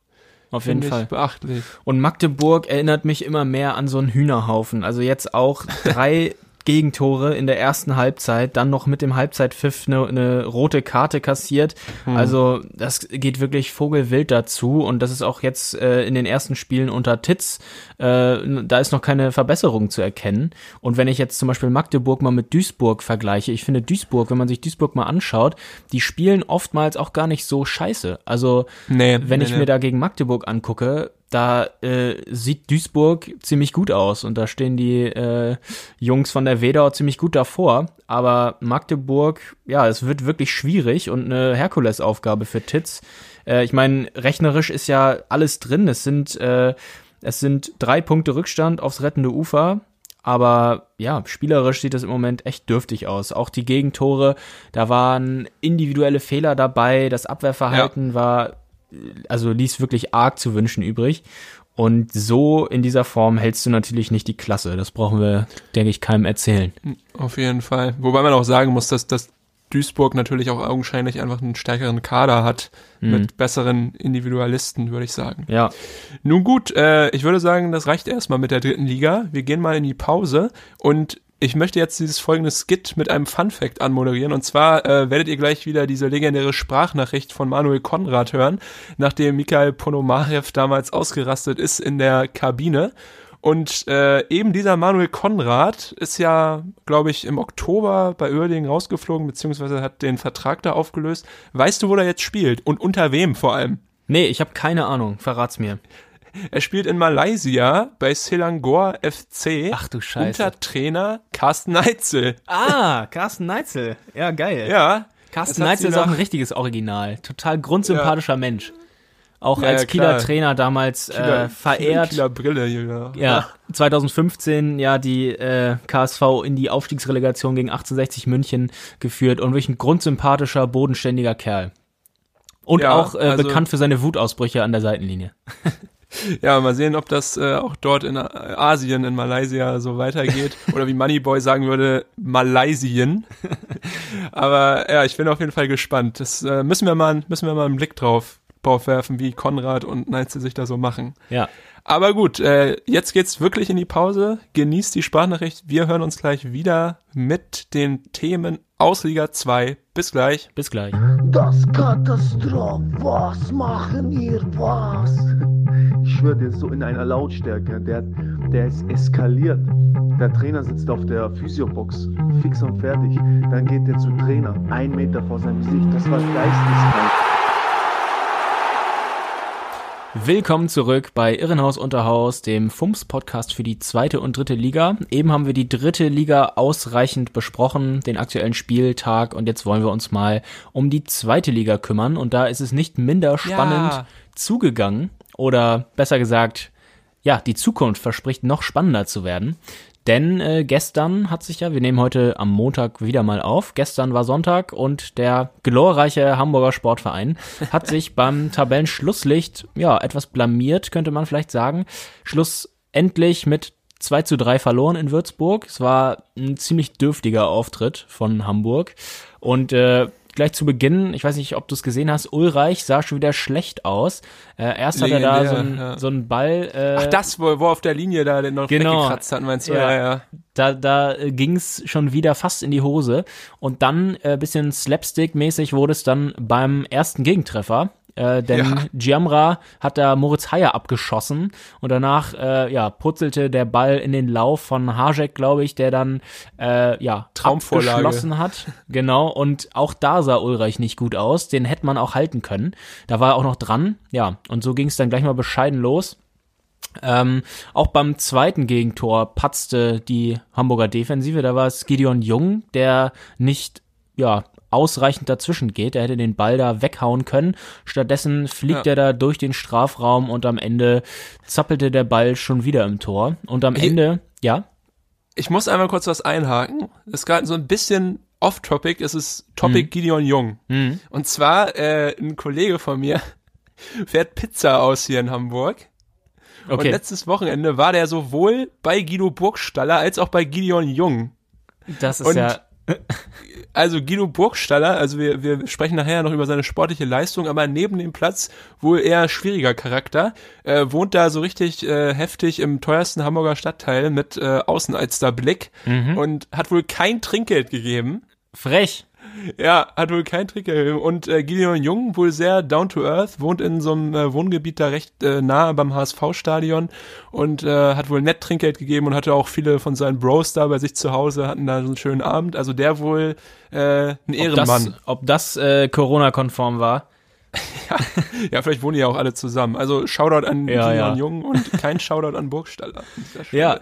auf jeden Fall beachtlich. Und Magdeburg erinnert mich immer mehr an so einen Hühnerhaufen. Also jetzt auch drei Gegentore in der ersten Halbzeit, dann noch mit dem Halbzeitpfiff eine, eine rote Karte kassiert. Hm. Also das geht wirklich vogelwild dazu und das ist auch jetzt äh, in den ersten Spielen unter Titz, äh, da ist noch keine Verbesserung zu erkennen. Und wenn ich jetzt zum Beispiel Magdeburg mal mit Duisburg vergleiche, ich finde Duisburg, wenn man sich Duisburg mal anschaut, die spielen oftmals auch gar nicht so scheiße. Also nee, wenn nee, ich nee. mir da gegen Magdeburg angucke, da äh, sieht Duisburg ziemlich gut aus und da stehen die äh, Jungs von der Wedau ziemlich gut davor. Aber Magdeburg, ja, es wird wirklich schwierig und eine Herkulesaufgabe für Titz. Äh, ich meine, rechnerisch ist ja alles drin. Es sind, äh, es sind drei Punkte Rückstand aufs rettende Ufer. Aber ja, spielerisch sieht das im Moment echt dürftig aus. Auch die Gegentore, da waren individuelle Fehler dabei. Das Abwehrverhalten ja. war also ließ wirklich arg zu wünschen übrig. Und so in dieser Form hältst du natürlich nicht die Klasse. Das brauchen wir, denke ich, keinem erzählen. Auf jeden Fall. Wobei man auch sagen muss, dass, dass Duisburg natürlich auch augenscheinlich einfach einen stärkeren Kader hat mhm. mit besseren Individualisten, würde ich sagen. Ja. Nun gut, äh, ich würde sagen, das reicht erstmal mit der dritten Liga. Wir gehen mal in die Pause und ich möchte jetzt dieses folgende Skit mit einem Fun Fact anmoderieren. Und zwar äh, werdet ihr gleich wieder diese legendäre Sprachnachricht von Manuel Konrad hören, nachdem Mikhail Ponomarev damals ausgerastet ist in der Kabine. Und äh, eben dieser Manuel Konrad ist ja, glaube ich, im Oktober bei Oerding rausgeflogen, beziehungsweise hat den Vertrag da aufgelöst. Weißt du, wo er jetzt spielt? Und unter wem vor allem? Nee, ich habe keine Ahnung. Verrat's mir. Er spielt in Malaysia bei Selangor FC. Ach du Scheiße. Unter Trainer Carsten Neitzel. Ah, Carsten Neitzel. Ja, geil. Ja. Carsten Neitzel ist auch ein richtiges Original. Total grundsympathischer Mensch. Auch Ja, als ja, Kieler. Trainer damals Kieler- äh, verehrt. Kieler Brille, ja. Ja, 2015 ja die äh, KSV in die Aufstiegsrelegation gegen 1860 München geführt und wirklich ein grundsympathischer, bodenständiger Kerl. Und Ja, auch äh, also- bekannt für seine Wutausbrüche an der Seitenlinie. Ja, mal sehen, ob das äh, auch dort in Asien, in Malaysia so weitergeht. Oder wie Moneyboy sagen würde, Malaysien. Aber ja, ich bin auf jeden Fall gespannt. Das äh, müssen wir mal, müssen wir mal einen Blick drauf, drauf werfen, wie Konrad und Neitzel sich da so machen. Ja. Aber gut, äh, jetzt geht's wirklich in die Pause. Genießt die Sprachnachricht. Wir hören uns gleich wieder mit den Themen aus Liga 2. Bis gleich. Bis gleich. Das Katastroph, was machen ihr, was? Ich schwöre dir, so in einer Lautstärke, der, der ist eskaliert. Der Trainer sitzt auf der Physiobox, fix und fertig. Dann geht er zum Trainer, ein Meter vor seinem Gesicht. Das war geisteskrank. Willkommen zurück bei Irrenhaus Unterhaus, dem FUMS-Podcast für die zweite und dritte Liga. Eben haben wir die dritte Liga ausreichend besprochen, den aktuellen Spieltag, und jetzt wollen wir uns mal um die zweite Liga kümmern. Und da ist es nicht minder spannend Ja. zugegangen, oder besser gesagt, ja, die Zukunft verspricht noch spannender zu werden. Denn äh, gestern hat sich ja, wir nehmen heute am Montag wieder mal auf, gestern war Sonntag und der glorreiche Hamburger Sportverein hat sich beim Tabellenschlusslicht, ja, etwas blamiert, könnte man vielleicht sagen. Schlussendlich mit 2 zu 3 verloren in Würzburg. Es war ein ziemlich dürftiger Auftritt von Hamburg. Und äh, gleich zu Beginn, ich weiß nicht, ob du es gesehen hast, Ulreich sah schon wieder schlecht aus. Äh, erst hat er da Legendär, so einen ja. so einen Ball. Äh, Ach, das, wo, wo auf der Linie da den noch Genau. weggekratzt hat, meinst du? Ja. Ja, ja. da, da äh, ging's schon wieder fast in die Hose. Und dann äh, bisschen Slapstick-mäßig wurde es dann beim ersten Gegentreffer. Äh, denn Ja. Giamra hat da Moritz Heyer abgeschossen und danach äh, ja purzelte der Ball in den Lauf von Hajek, glaube ich, der dann äh, ja Traumvorlage. abgeschlossen hat. Genau und auch da sah Ulreich nicht gut aus. Den hätte man auch halten können. Da war er auch noch dran. Ja und so ging es dann gleich mal bescheiden los. Ähm, auch beim zweiten Gegentor patzte die Hamburger Defensive. Da war es Gideon Jung, der nicht, ja, ausreichend dazwischen geht. Er hätte den Ball da weghauen können. Stattdessen fliegt Ja. er da durch den Strafraum und am Ende zappelte der Ball schon wieder im Tor. Und am Hey. Ende, ja, Ich muss einmal kurz was einhaken. Das ist gerade so ein bisschen off-topic. Es ist Topic Gideon Jung. Mhm. Und zwar, äh, ein Kollege von mir fährt Pizza aus hier in Hamburg. Und okay. letztes Wochenende war der sowohl bei Guido Burgstaller als auch bei Gideon Jung. Das ist und- ja, Also Guido Burgstaller, also wir, wir sprechen nachher noch über seine sportliche Leistung, aber neben dem Platz wohl eher schwieriger Charakter, äh, wohnt da so richtig äh, heftig im teuersten Hamburger Stadtteil mit äh, Außenalsterblick Mhm. und hat wohl kein Trinkgeld gegeben. frech. Ja, hat wohl kein Trinkgeld gegeben. Und äh, Gideon Jung, wohl sehr down to earth, wohnt in so einem äh, Wohngebiet da recht äh, nahe beim HSV-Stadion und äh, hat wohl nett Trinkgeld gegeben und hatte auch viele von seinen Bros da bei sich zu Hause, hatten da so einen schönen Abend. Also der wohl äh, ein Ob Ehrenmann. das, ob das äh, Corona-konform war? Ja, vielleicht wohnen die ja auch alle zusammen. Also Shoutout an Ja, Gideon ja. Jung und kein Shoutout an Burgstaller. Ja.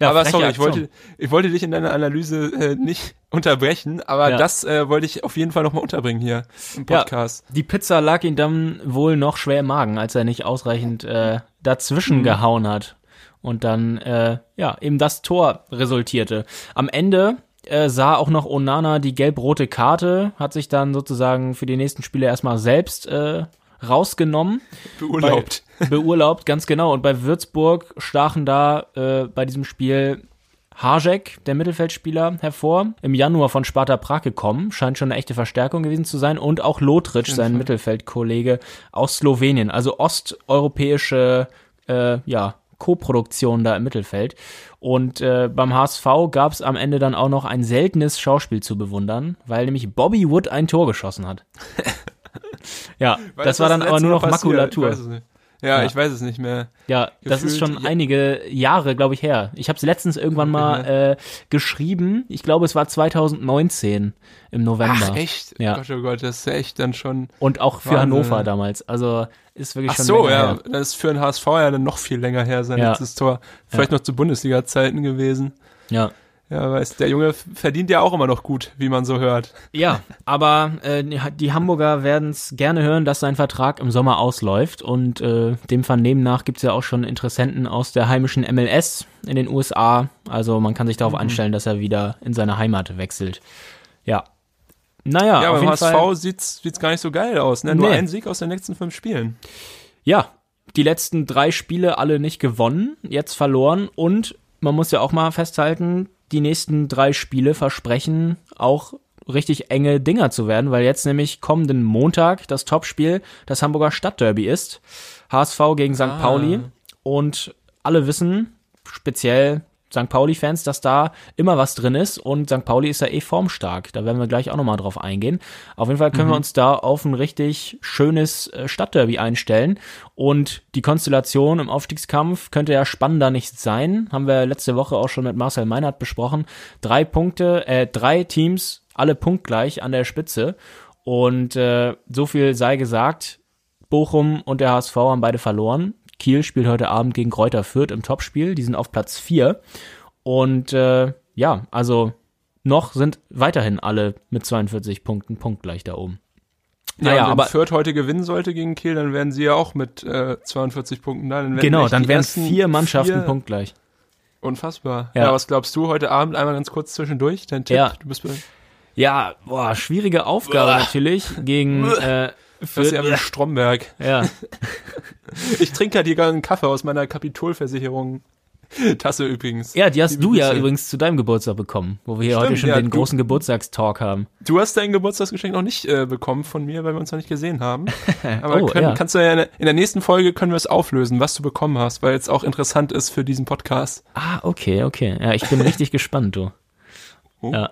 Ja aber sorry, ich wollte, ich wollte dich in deiner Analyse äh, nicht unterbrechen, aber Ja. das äh, wollte ich auf jeden Fall nochmal unterbringen hier im Ja. Podcast. Die Pizza lag ihm dann wohl noch schwer im Magen, als er nicht ausreichend äh, dazwischen Mhm. gehauen hat. Und dann, äh, ja, eben das Tor resultierte. Am Ende äh, sah auch noch Onana die gelb-rote Karte, hat sich dann sozusagen für die nächsten Spiele erstmal selbst äh, rausgenommen. Beurlaubt. Bei, beurlaubt, ganz genau. Und bei Würzburg stachen da äh, bei diesem Spiel Hajek, der Mittelfeldspieler, hervor. Im Januar von Sparta Prag gekommen. Scheint schon eine echte Verstärkung gewesen zu sein. Und auch Lotric, sein Fall. Mittelfeldkollege aus Slowenien. Also osteuropäische äh, ja, Co-Produktion da im Mittelfeld. Und äh, beim HSV gab es am Ende dann auch noch ein seltenes Schauspiel zu bewundern, weil nämlich Bobby Wood ein Tor geschossen hat. ja, Weiß, das war dann aber nur noch passiert? Makulatur. Ich. Ja, Ja. ich weiß es nicht mehr. Ja, das ist Gefühlt- schon ja. einige Jahre, glaube ich, her. Ich habe es letztens irgendwann mal äh, geschrieben. Ich glaube, es war 2019 im November. Ach, echt? Ja. Gott, oh Gott, das ist ja echt dann schon. Und auch für. Hannover damals. Also ist wirklich Ach schon so, länger ja. her. Das ist für den HSV ja dann noch viel länger her, sein letztes Tor. Vielleicht noch zu Bundesliga-Zeiten gewesen. Ja. Ja, weiß, der Junge verdient ja auch immer noch gut, wie man so hört. Ja, aber äh, die Hamburger werden es gerne hören, dass sein Vertrag im Sommer ausläuft. Und äh, dem Vernehmen nach gibt es ja auch schon Interessenten aus der heimischen MLS in den USA. Also man kann sich darauf einstellen, dass er wieder in seine Heimat wechselt. Ja. Naja, Ja, auf beim HSV Fall. sieht's, sieht's gar nicht so geil aus, ne? Nur Nee. ein Sieg aus den nächsten fünf Spielen. Ja, die letzten drei Spiele alle nicht gewonnen, jetzt verloren und man muss ja auch mal festhalten, die nächsten drei Spiele versprechen auch richtig enge Dinger zu werden, weil jetzt nämlich kommenden Montag das Topspiel das Hamburger Stadtderby ist. HSV gegen St. Ah. Pauli und alle wissen, speziell St. Pauli-Fans, dass da immer was drin ist und St. Pauli ist ja eh formstark. Da werden wir gleich auch nochmal drauf eingehen. Auf jeden Fall können wir uns da auf ein richtig schönes äh, Stadtderby einstellen und die Konstellation im Aufstiegskampf könnte ja spannender nicht sein. Haben wir letzte Woche auch schon mit Marcel Meinert besprochen. Drei Punkte, äh, drei Teams, alle punktgleich an der Spitze und äh, so viel sei gesagt. Bochum und der HSV haben beide verloren. Kiel spielt heute Abend gegen Kräuter Fürth im Topspiel. Die sind auf Platz 4. Und äh, ja, also noch sind weiterhin alle mit 42 Punkten punktgleich da oben. Ja, Naja, und wenn aber Fürth heute gewinnen sollte gegen Kiel, dann werden sie ja auch mit äh, 42 Punkten da. Dann werden genau, dann wären vier Mannschaften vier- punktgleich. Unfassbar. Ja. Ja. was glaubst du heute Abend einmal ganz kurz zwischendurch? Dein Tipp? Ja. Du bist Ja, boah, schwierige Aufgabe natürlich gegen äh, das ist ja Fürth. wie Stromberg. Ja, Ich trinke halt hier gerade einen Kaffee aus meiner Kapitolversicherung. Tasse übrigens. ja, die hast Liebe du ja übrigens zu deinem Geburtstag bekommen, wo wir hier Stimmt, heute schon ja, den du- großen Geburtstagstalk haben. Du hast dein Geburtstagsgeschenk noch nicht äh, bekommen von mir, weil wir uns noch nicht gesehen haben. Aber Oh, können, ja. kannst du ja in der, in der nächsten Folge können wir es auflösen, was du bekommen hast, weil es auch interessant ist für diesen Podcast. Ah, okay, okay. Ja, ich bin richtig gespannt, du. Oh. Ja.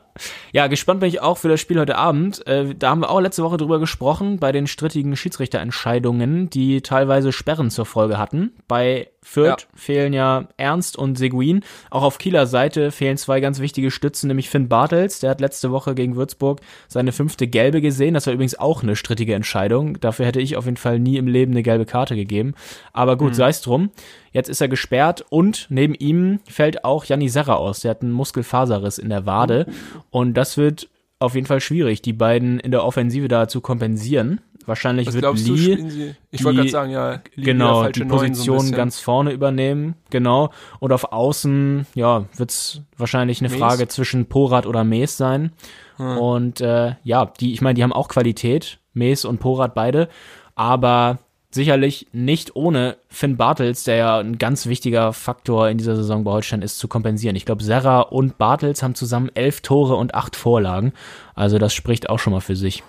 ja, gespannt bin ich auch für das Spiel heute Abend. Äh, da haben wir auch letzte Woche drüber gesprochen, bei den strittigen Schiedsrichterentscheidungen, die teilweise Sperren zur Folge hatten. Bei Fürth fehlen ja Ernst und Seguin. Auch auf Kieler Seite fehlen zwei ganz wichtige Stützen, nämlich Finn Bartels. Der hat letzte Woche gegen Würzburg seine fünfte Gelbe gesehen. Das war übrigens auch eine strittige Entscheidung. Dafür hätte ich auf jeden Fall nie im Leben eine gelbe Karte gegeben. Aber gut, sei es drum. Jetzt ist er gesperrt und neben ihm fällt auch Janni Serra aus. Der hat einen Muskelfaserriss in der Wade. Und das wird auf jeden Fall schwierig, die beiden in der Offensive da zu kompensieren. Wahrscheinlich Was wird du, Lee sie? Ich wollte gerade sagen, ja, Lee genau, die so Position bisschen. ganz vorne übernehmen, genau. Und auf Außen, ja, wird's wahrscheinlich eine Mees? Frage zwischen Porat oder Mees sein. Und äh, ja, die, ich meine, die haben auch Qualität, Mees und Porat beide, aber sicherlich nicht ohne Finn Bartels, der ja ein ganz wichtiger Faktor in dieser Saison bei Holstein ist, zu kompensieren. Ich glaube, Serra und Bartels haben zusammen elf Tore und acht Vorlagen. Also das spricht auch schon mal für sich.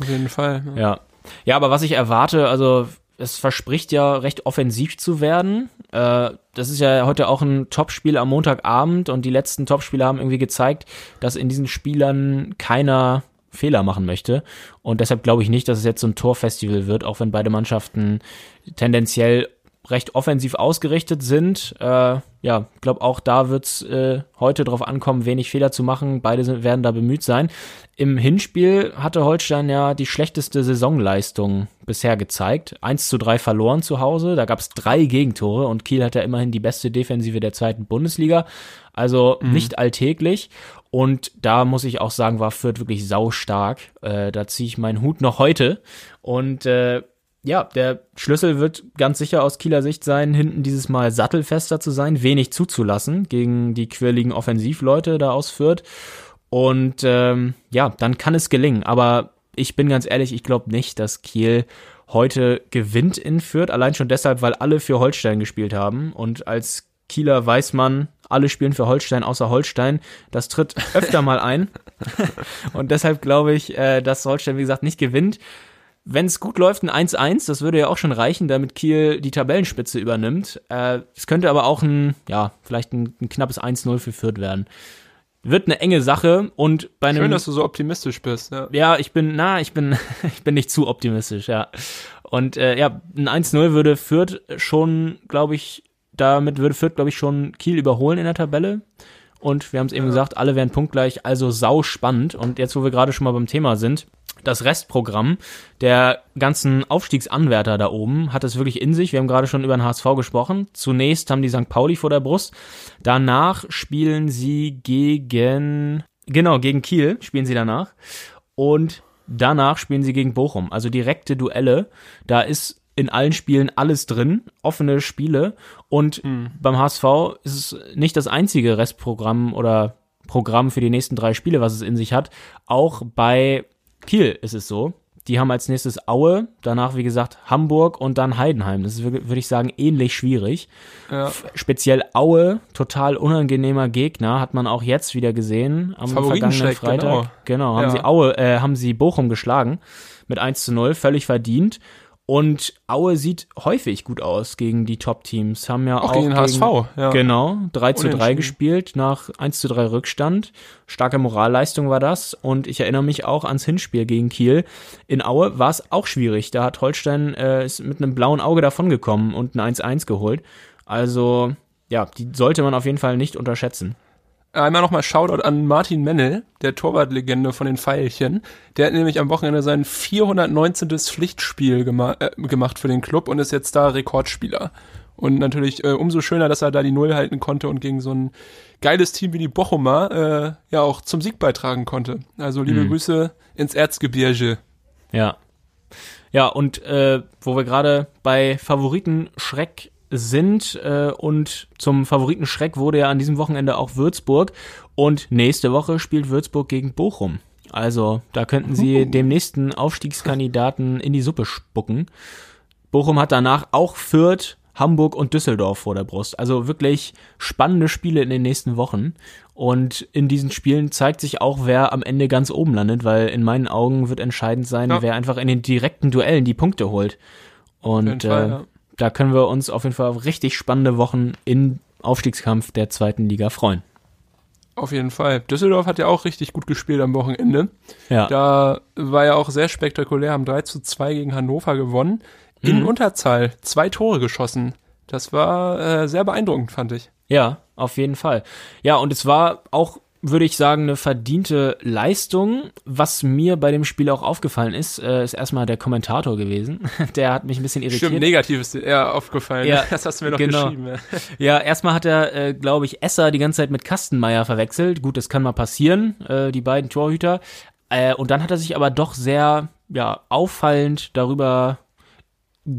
Auf jeden Fall. Ja. Ja. Ja, aber was ich erwarte, also es verspricht ja recht offensiv zu werden. Äh, das ist ja heute auch ein Topspiel am Montagabend und die letzten Topspiele haben irgendwie gezeigt, dass in diesen Spielern keiner Fehler machen möchte. Und deshalb glaube ich nicht, dass es jetzt so ein Torfestival wird, auch wenn beide Mannschaften tendenziell recht offensiv ausgerichtet sind. Äh, ja, glaube auch da wird's äh, heute drauf ankommen, wenig Fehler zu machen. Beide sind, werden da bemüht sein. Im Hinspiel hatte Holstein ja die schlechteste Saisonleistung bisher gezeigt. 1 zu 3 verloren zu Hause. Da gab's drei Gegentore und Kiel hat ja immerhin die beste Defensive der zweiten Bundesliga. Also nicht alltäglich. Und da muss ich auch sagen, war Fürth wirklich saustark. Äh, da ziehe ich meinen Hut noch heute. Und äh, ja, der Schlüssel wird ganz sicher aus Kieler Sicht sein, hinten dieses Mal sattelfester zu sein, wenig zuzulassen gegen die quirligen Offensivleute da aus Fürth. Und ähm, ja, dann kann es gelingen. Aber ich bin ganz ehrlich, ich glaube nicht, dass Kiel heute gewinnt in Fürth. Allein schon deshalb, weil alle für Holstein gespielt haben. Und als Kieler weiß man, alle spielen für Holstein außer Holstein. Das tritt öfter mal ein. Und deshalb glaube ich, äh, dass Holstein, wie gesagt, nicht gewinnt. Wenn es gut läuft, ein 1-1, das würde ja auch schon reichen, damit Kiel die Tabellenspitze übernimmt. Äh, es könnte aber auch ein, ja, vielleicht ein, ein knappes 1-0 für Fürth werden. Wird eine enge Sache und bei einem. Schön, dass du so optimistisch bist. Ja, ja ich bin, na, ich bin, ich bin nicht zu optimistisch, ja. Und äh, ja, ein 1-0 würde Fürth schon, glaube ich, damit würde Fürth, glaube ich, schon Kiel überholen in der Tabelle. Und wir haben es eben ja. gesagt, alle wären punktgleich, also sau spannend. Und jetzt, wo wir gerade schon mal beim Thema sind, das Restprogramm der ganzen Aufstiegsanwärter da oben hat es wirklich in sich. Wir haben gerade schon über den HSV gesprochen. Zunächst haben die St. Pauli vor der Brust. Danach spielen sie gegen, genau, gegen Kiel spielen sie danach. Und danach spielen sie gegen Bochum. Also direkte Duelle. Da ist in allen Spielen alles drin, offene Spiele. Und mhm. beim HSV ist es nicht das einzige Restprogramm oder Programm für die nächsten drei Spiele, was es in sich hat. Auch bei Kiel ist es so. Die haben als nächstes Aue, danach wie gesagt Hamburg und dann Heidenheim. Das ist, würde ich sagen, ähnlich schwierig. Ja. Speziell Aue, total unangenehmer Gegner, hat man auch jetzt wieder gesehen am vergangenen Freitag. Genau, genau haben ja. sie Aue, äh, haben sie Bochum geschlagen mit 1 zu 0, völlig verdient. Und Aue sieht häufig gut aus gegen die Top-Teams. Haben ja auch, auch gegen, den HSV, ja. Genau, 3 zu 3 gespielt nach 1 zu 3 Rückstand. Starke Moralleistung war das. Und ich erinnere mich auch ans Hinspiel gegen Kiel. In Aue war es auch schwierig. Da hat Holstein äh, ist mit einem blauen Auge davongekommen und ein 1-1 geholt. Also, ja, die sollte man auf jeden Fall nicht unterschätzen. Einmal nochmal Shoutout an Martin Mennel, der Torwartlegende von den Pfeilchen. Der hat nämlich am Wochenende sein 419. Pflichtspiel gema äh, gemacht für den Club und ist jetzt da Rekordspieler. Und natürlich äh, umso schöner, dass er da die Null halten konnte und gegen so ein geiles Team wie die Bochumer äh, ja auch zum Sieg beitragen konnte. Also liebe mhm. Grüße ins Erzgebirge. Ja. Ja, und äh, wo wir gerade bei Favoriten Schreck sind äh, und zum Favoriten Schreck wurde ja an diesem Wochenende auch Würzburg und nächste Woche spielt Würzburg gegen Bochum. Also da könnten sie uh. dem nächsten Aufstiegskandidaten in die Suppe spucken. Bochum hat danach auch Fürth, Hamburg und Düsseldorf vor der Brust. Also wirklich spannende Spiele in den nächsten Wochen. Und in diesen Spielen zeigt sich auch, wer am Ende ganz oben landet, weil in meinen Augen wird entscheidend sein, ja. wer einfach in den direkten Duellen die Punkte holt. Und Fall, äh, ja da können wir uns auf jeden Fall auf richtig spannende Wochen im Aufstiegskampf der zweiten Liga freuen. Auf jeden Fall. Düsseldorf hat ja auch richtig gut gespielt am Wochenende. Ja. Da war ja auch sehr spektakulär, haben 3 zu 2 gegen Hannover gewonnen. In mhm. Unterzahl zwei Tore geschossen. Das war äh, sehr beeindruckend, fand ich. Ja, auf jeden Fall. Ja, und es war auch würde ich sagen, eine verdiente Leistung. Was mir bei dem Spiel auch aufgefallen ist, äh, ist erstmal der Kommentator gewesen. Der hat mich ein bisschen irritiert. Stimmt, negativ ist eher aufgefallen. Ja, das hast du mir noch genau. geschrieben. Ja, ja erstmal hat er, äh, glaube ich, Esser die ganze Zeit mit Kastenmeier verwechselt. Gut, das kann mal passieren, äh, die beiden Torhüter. Und dann hat er sich aber doch sehr ja, auffallend darüber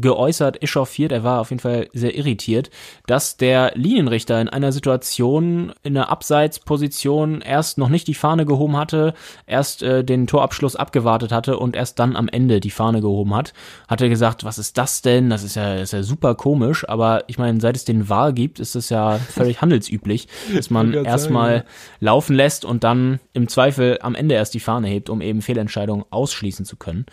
geäußert, echauffiert, er war auf jeden Fall sehr irritiert, dass der Linienrichter in einer Situation in einer Abseitsposition erst noch nicht die Fahne gehoben hatte, erst äh, den Torabschluss abgewartet hatte und erst dann am Ende die Fahne gehoben hat. Hatte gesagt, was ist das denn? Das ist ja, ist ja super komisch, aber ich meine, seit es den Wahl gibt, ist es ja völlig handelsüblich, dass man erstmal laufen lässt und dann im Zweifel am Ende erst die Fahne hebt, um eben Fehlentscheidungen ausschließen zu können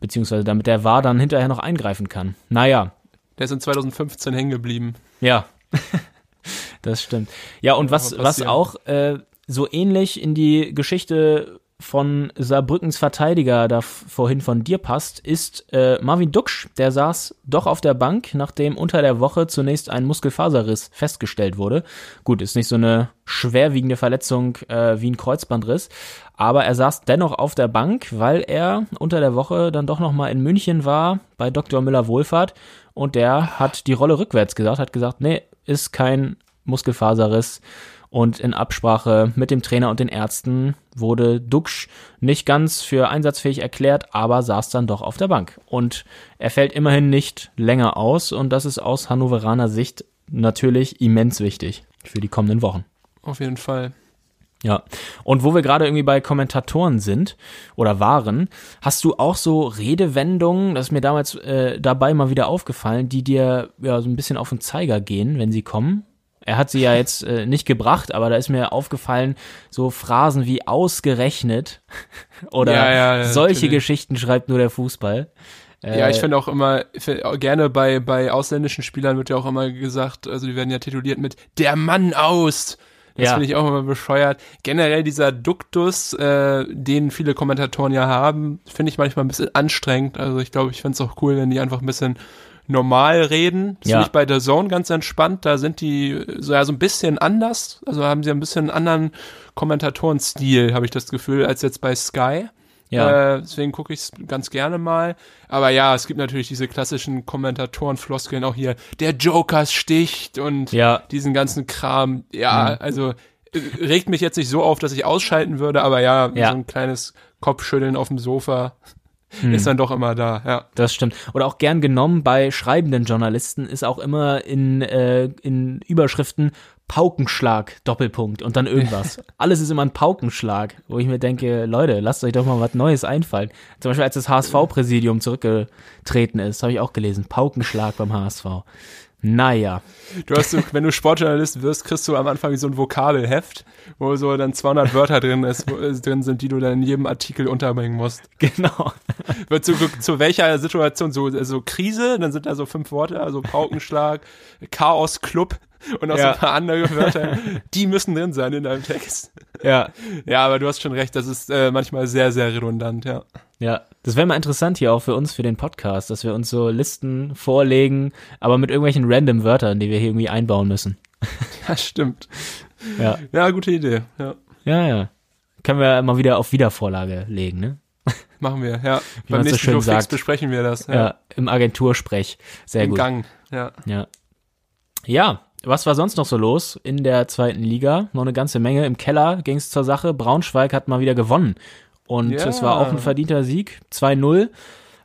beziehungsweise damit der war dann hinterher noch eingreifen kann. Naja. Der ist in 2015 hängen geblieben. Ja. das stimmt. Ja, und was, was auch äh, so ähnlich in die Geschichte von Saarbrückens Verteidiger da vorhin von dir passt, ist äh, Marvin Duksch. Der saß doch auf der Bank, nachdem unter der Woche zunächst ein Muskelfaserriss festgestellt wurde. Gut, ist nicht so eine schwerwiegende Verletzung äh, wie ein Kreuzbandriss, aber er saß dennoch auf der Bank, weil er unter der Woche dann doch nochmal in München war bei Dr. Müller Wohlfahrt und der hat die Rolle rückwärts gesagt, hat gesagt, nee, ist kein Muskelfaserriss und in Absprache mit dem Trainer und den Ärzten wurde Duxch nicht ganz für einsatzfähig erklärt, aber saß dann doch auf der Bank. Und er fällt immerhin nicht länger aus und das ist aus Hannoveraner Sicht natürlich immens wichtig für die kommenden Wochen. Auf jeden Fall. Ja, und wo wir gerade irgendwie bei Kommentatoren sind oder waren, hast du auch so Redewendungen, das ist mir damals äh, dabei mal wieder aufgefallen, die dir ja so ein bisschen auf den Zeiger gehen, wenn sie kommen? Er hat sie ja jetzt äh, nicht gebracht, aber da ist mir aufgefallen, so Phrasen wie ausgerechnet oder Ja, ja, solche natürlich. Geschichten schreibt nur der Fußball. Äh, Ja, ich finde auch immer, find auch gerne bei, bei ausländischen Spielern wird ja auch immer gesagt, also die werden ja tituliert mit der Mann aus. Das Ja. finde ich auch immer bescheuert. Generell dieser Duktus, äh, den viele Kommentatoren ja haben, finde ich manchmal ein bisschen anstrengend. Also ich glaube, ich finde es auch cool, wenn die einfach ein bisschen normal reden. Das Ja. finde ich bei der Zone ganz entspannt. Da sind die so, ja, so ein bisschen anders. Also haben sie ein bisschen einen anderen Kommentatorenstil, habe ich das Gefühl, als jetzt bei Sky. ja. Äh, deswegen gucke ich es ganz gerne mal. Aber ja, es gibt natürlich diese klassischen Kommentatoren-Floskeln auch hier. Der Joker sticht und Ja. diesen ganzen Kram. Ja, also äh, regt mich jetzt nicht so auf, dass ich ausschalten würde, aber ja, Ja. so ein kleines Kopfschütteln auf dem Sofa ist dann doch immer da. Ja, Das stimmt. Oder auch gern genommen bei schreibenden Journalisten ist auch immer in, äh, in Überschriften Paukenschlag, Doppelpunkt und dann irgendwas. Alles ist immer ein Paukenschlag, wo ich mir denke, Leute, lasst euch doch mal was Neues einfallen. Zum Beispiel als das HSV-Präsidium zurückgetreten ist, habe ich auch gelesen, Paukenschlag beim HSV. Naja, du hast so, wenn du Sportjournalist wirst, kriegst du am Anfang so ein Vokabelheft, wo so dann 200 Wörter drin, ist, wo, äh, drin sind, die du dann in jedem Artikel unterbringen musst. genau. Wird zu, zu welcher Situation so, so Krise, dann sind da so fünf Worte, also Paukenschlag, Chaos Club und auch so Ja. ein paar andere Wörter, die müssen drin sein in deinem Text. Ja, Ja, aber du hast schon recht, das ist äh, manchmal sehr, sehr redundant, ja. Ja, das wäre mal interessant hier auch für uns, für den Podcast, dass wir uns so Listen vorlegen, aber mit irgendwelchen random Wörtern, die wir hier irgendwie einbauen müssen. Ja, stimmt. Ja, Ja, gute Idee. Ja, ja, ja. Können wir mal wieder auf Wiedervorlage legen, ne? machen wir, ja. Wie Beim so nächsten schön Showfix sagt. besprechen wir das. Ja, Ja, im Agentursprech. Sehr im gut. Gang. Ja. Ja. Ja, was war sonst noch so los in der zweiten Liga? Noch eine ganze Menge. Im Keller ging es zur Sache. Braunschweig hat mal wieder gewonnen. Und Ja. es war auch ein verdienter Sieg. 2-0.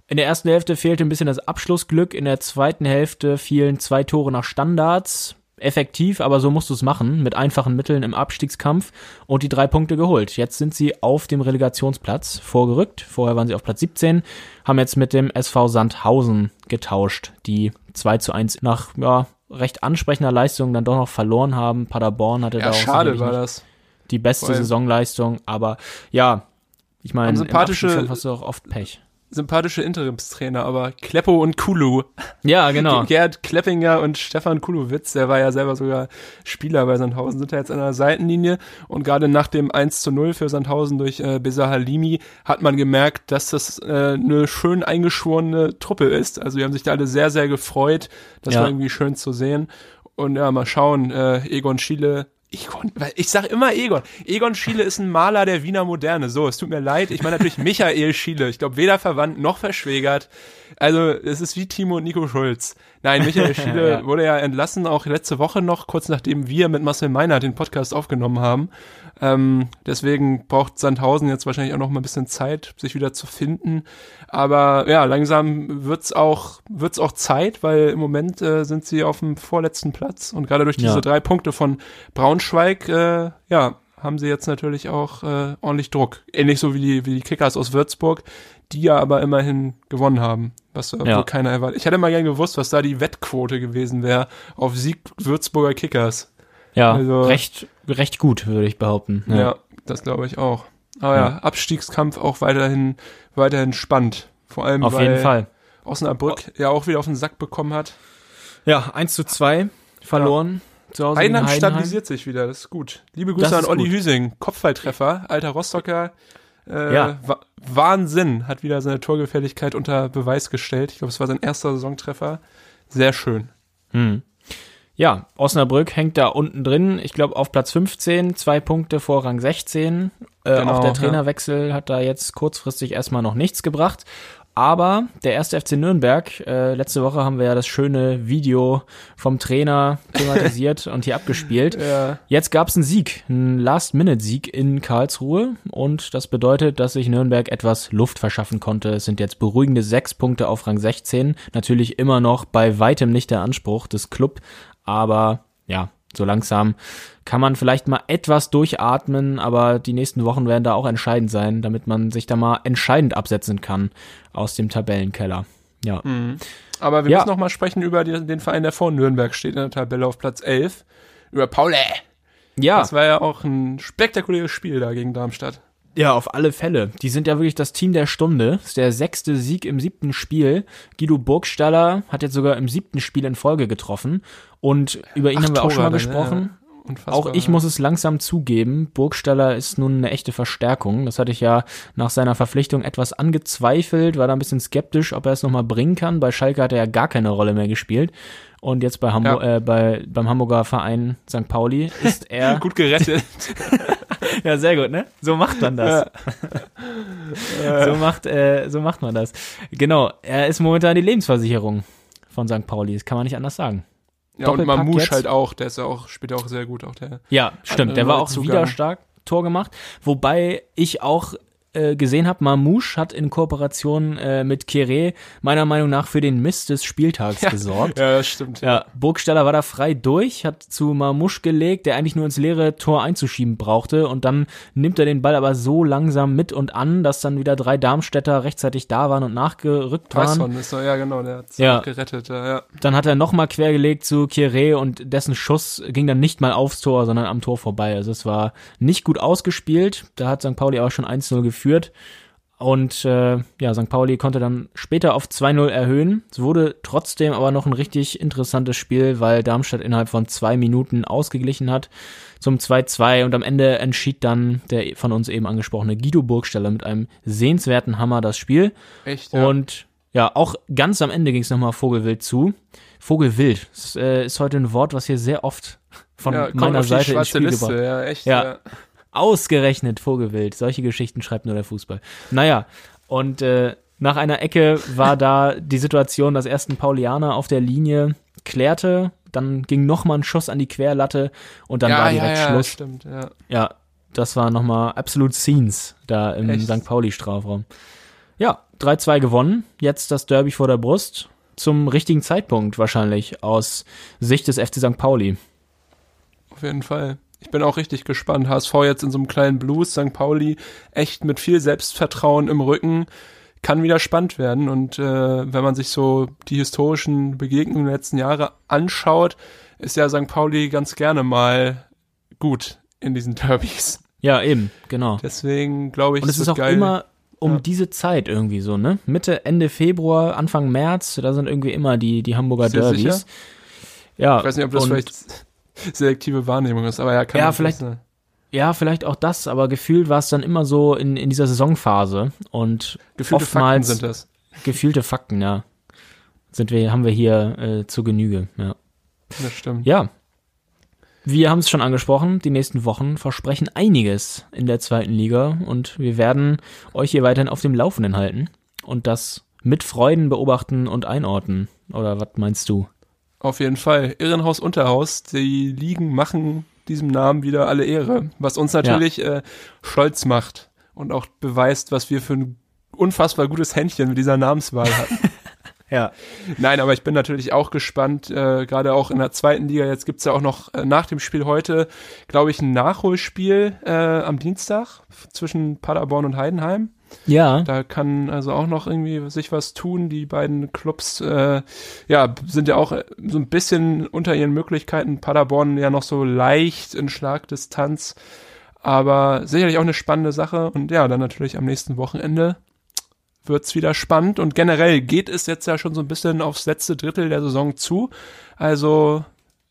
In der ersten Hälfte fehlte ein bisschen das Abschlussglück. In der zweiten Hälfte fielen zwei Tore nach Standards. Effektiv, aber so musst du es machen, mit einfachen Mitteln im Abstiegskampf und die drei Punkte geholt. Jetzt sind sie auf dem Relegationsplatz vorgerückt. Vorher waren sie auf Platz 17, haben jetzt mit dem SV Sandhausen getauscht, die 2 zu 1 nach ja, recht ansprechender Leistung dann doch noch verloren haben. Paderborn hatte da Ja, auch schade war das. die beste Saisonleistung, aber ja, ich meine, sympathische- hast du auch oft Pech. Sympathische Interimstrainer, aber Kleppo und Kulu. Ja, genau. Gerd Kleppinger und Stefan Kulowitz, der war ja selber sogar Spieler bei Sandhausen, sind da jetzt an der Seitenlinie und gerade nach dem 1 zu 0 für Sandhausen durch äh, Beza Halimi hat man gemerkt, dass das äh, eine schön eingeschworene Truppe ist. Also die haben sich da alle sehr, sehr gefreut. Das Ja. war irgendwie schön zu sehen. Und ja, mal schauen, äh, Egon Schiele Egon, weil ich sag immer Egon. Egon Schiele ist ein Maler der Wiener Moderne. So, es tut mir leid. Ich meine natürlich Michael Schiele. Ich glaube, weder verwandt noch verschwägert. Also, es ist wie Timo und Nico Schulz. Nein, Michael Schiele Ja. wurde ja entlassen, auch letzte Woche noch, kurz nachdem wir mit Marcel Meinert den Podcast aufgenommen haben. Ähm, deswegen braucht Sandhausen jetzt wahrscheinlich auch noch mal ein bisschen Zeit, sich wieder zu finden. Aber ja, langsam wird's auch, wird's auch Zeit, weil im Moment äh, sind sie auf dem vorletzten Platz und gerade durch diese Ja. drei Punkte von Braunschweig, äh, ja, haben sie jetzt natürlich auch äh, ordentlich Druck. Ähnlich so wie die, wie die Kickers aus Würzburg, die ja aber immerhin gewonnen haben, was äh, Ja. wohl keiner erwartet. Ich hätte mal gern gewusst, was da die Wettquote gewesen wäre auf Sieg Würzburger Kickers. Ja, Also- recht, recht gut, würde ich behaupten. Ja, das glaube ich auch. Aber ja. Ja. Abstiegskampf auch weiterhin, weiterhin spannend. Vor allem, Auf weil jeden Fall. Osnabrück ja auch wieder auf den Sack bekommen hat. Ja, 1 zu 2 verloren. Zu Hause Heidenheim Heidenheim. stabilisiert sich wieder, das ist gut. Liebe Grüße an Olli gut. Hüsing, Kopfballtreffer, alter Rostocker. Äh, Ja. Wa Wahnsinn, hat wieder seine Torgefährlichkeit unter Beweis gestellt. Ich glaube, es war sein erster Saisontreffer. Sehr schön. Hm. Ja, Osnabrück hängt da unten drin. Ich glaube auf Platz 15, zwei Punkte vor Rang 16. Äh, Genau, auch der ja. Trainerwechsel hat da jetzt kurzfristig erstmal noch nichts gebracht. Aber der erste FC Nürnberg, äh, letzte Woche haben wir ja das schöne Video vom Trainer thematisiert und hier abgespielt. Ja. Jetzt gab es einen Sieg, einen Last-Minute-Sieg in Karlsruhe und das bedeutet, dass sich Nürnberg etwas Luft verschaffen konnte. Es sind jetzt beruhigende sechs Punkte auf Rang 16. Natürlich immer noch bei weitem nicht der Anspruch des Club, aber ja, so langsam kann man vielleicht mal etwas durchatmen, aber die nächsten Wochen werden da auch entscheidend sein, damit man sich da mal entscheidend absetzen kann aus dem Tabellenkeller. Ja. Aber wir Ja. müssen noch mal sprechen über die, den Verein, der vor Nürnberg steht in der Tabelle auf Platz 11. über Paule. Ja, Das war ja auch ein spektakuläres Spiel da gegen Darmstadt. Ja, auf alle Fälle. Die sind ja wirklich das Team der Stunde. Das ist der sechste Sieg im siebten Spiel. Guido Burgstaller hat jetzt sogar im siebten Spiel in Folge getroffen. Und über ihn haben wir auch schon mal Tore dann, gesprochen. ja. Auch ich muss es langsam zugeben, Burgstaller ist nun eine echte Verstärkung. Das hatte ich ja nach seiner Verpflichtung etwas angezweifelt, war da ein bisschen skeptisch, ob er es nochmal bringen kann. Bei Schalke hat er ja gar keine Rolle mehr gespielt. Und jetzt bei Hamburg, Ja. äh, bei, beim Hamburger Verein St. Pauli ist er. Gut gerettet. ja, sehr gut, ne? So macht man das. so, macht, äh, so macht man das. Genau, er ist momentan die Lebensversicherung von St. Pauli. Das kann man nicht anders sagen. ja, und Mamouche halt auch, der ist ja auch, spielt ja auch sehr gut, auch der. Ja, stimmt. Der war auch Neuzugang. wieder stark Tor gemacht. Wobei ich auch äh, gesehen habe, Mamouche hat in Kooperation äh, mit Kere meiner Meinung nach für den Mist des Spieltags gesorgt. Ja, das stimmt. Ja, Burgstaller war da frei durch, hat zu Mamouche gelegt, der eigentlich nur ins leere Tor einzuschieben brauchte und dann nimmt er den Ball aber so langsam mit und an, dass dann wieder drei Darmstädter rechtzeitig da waren und nachgerückt waren. Ist doch, ja genau, der hat's Ja. gerettet, ja, ja. Dann hat er nochmal quergelegt zu Kieré und dessen Schuss ging dann nicht mal aufs Tor, sondern am Tor vorbei. Also es war nicht gut ausgespielt. Da hat St. Pauli auch schon 1-0 geführt. Und äh, ja, St. Pauli konnte dann später auf 2-0 erhöhen. Es wurde trotzdem aber noch ein richtig interessantes Spiel, weil Darmstadt innerhalb von zwei Minuten ausgeglichen hat zum 2-2 und am Ende entschied dann der von uns eben angesprochene Guido Burgstaller mit einem sehenswerten Hammer das Spiel. Echt, ja. Und ja, auch ganz am Ende ging es nochmal Vogelwild zu. Vogelwild das, äh, ist heute ein Wort, was hier sehr oft von ja, meiner Seite ins Spiel Liste, gebracht. ja, echt, Ja. ja. Ausgerechnet Vogelwild. Solche Geschichten schreibt nur der Fußball. Naja, und äh, nach einer Ecke war da die Situation, dass erst ein Paulianer auf der Linie klärte, dann ging nochmal ein Schuss an die Querlatte und dann ja, war ja, direkt ja, Schluss. stimmt, ja. Ja, das war nochmal absolut Scenes da im Echt? St. Pauli-Strafraum. Ja, 3-2 gewonnen. Jetzt das Derby vor der Brust. Zum richtigen Zeitpunkt wahrscheinlich aus Sicht des FC St. Pauli. Auf jeden Fall. Ich bin auch richtig gespannt. HSV jetzt in so einem kleinen Blues, St. Pauli echt mit viel Selbstvertrauen im Rücken. Kann wieder spannend werden. Und äh, wenn man sich so die historischen Begegnungen der letzten Jahre anschaut, ist ja St. Pauli ganz gerne mal gut in diesen Derbys. Ja, eben, genau. Deswegen glaube ich, Und es ist auch geil. immer um Ja. diese Zeit irgendwie so, ne? Mitte, Ende Februar, Anfang März, da sind irgendwie immer die, die Hamburger Derbys. sicher? Ja, Ich weiß nicht, ob das vielleicht selektive Wahrnehmung ist, aber ja, kann Ja, das vielleicht- sein. Ja, vielleicht auch das, aber gefühlt war es dann immer so in, in dieser Saisonphase und Gefühlte oftmals Fakten sind das. gefühlte Fakten, ja. Sind wir, haben wir hier äh, zur Genüge, ja. Das stimmt. Ja. Wir haben es schon angesprochen, die nächsten Wochen versprechen einiges in der zweiten Liga und wir werden euch hier weiterhin auf dem Laufenden halten und das mit Freuden beobachten und einordnen. Oder was meinst du? Auf jeden Fall. Irrenhaus Unterhaus, die Ligen machen diesem Namen wieder alle Ehre, was uns natürlich äh, stolz macht und auch beweist, was wir für ein unfassbar gutes Händchen mit dieser Namenswahl hatten. Ja. Nein, aber ich bin natürlich auch gespannt, äh, gerade auch in der zweiten Liga. Jetzt gibt's ja auch noch äh, nach dem Spiel heute, glaube ich, ein Nachholspiel äh, am Dienstag zwischen Paderborn und Heidenheim. Ja. Da kann also auch noch irgendwie sich was tun. Die beiden Clubs äh, ja, sind ja auch äh, so ein bisschen unter ihren Möglichkeiten. Paderborn ja noch so leicht in Schlagdistanz. Aber sicherlich auch eine spannende Sache. Und ja, dann natürlich am nächsten Wochenende wird's wieder spannend. Und generell geht es jetzt ja schon so ein bisschen aufs letzte Drittel der Saison zu. Also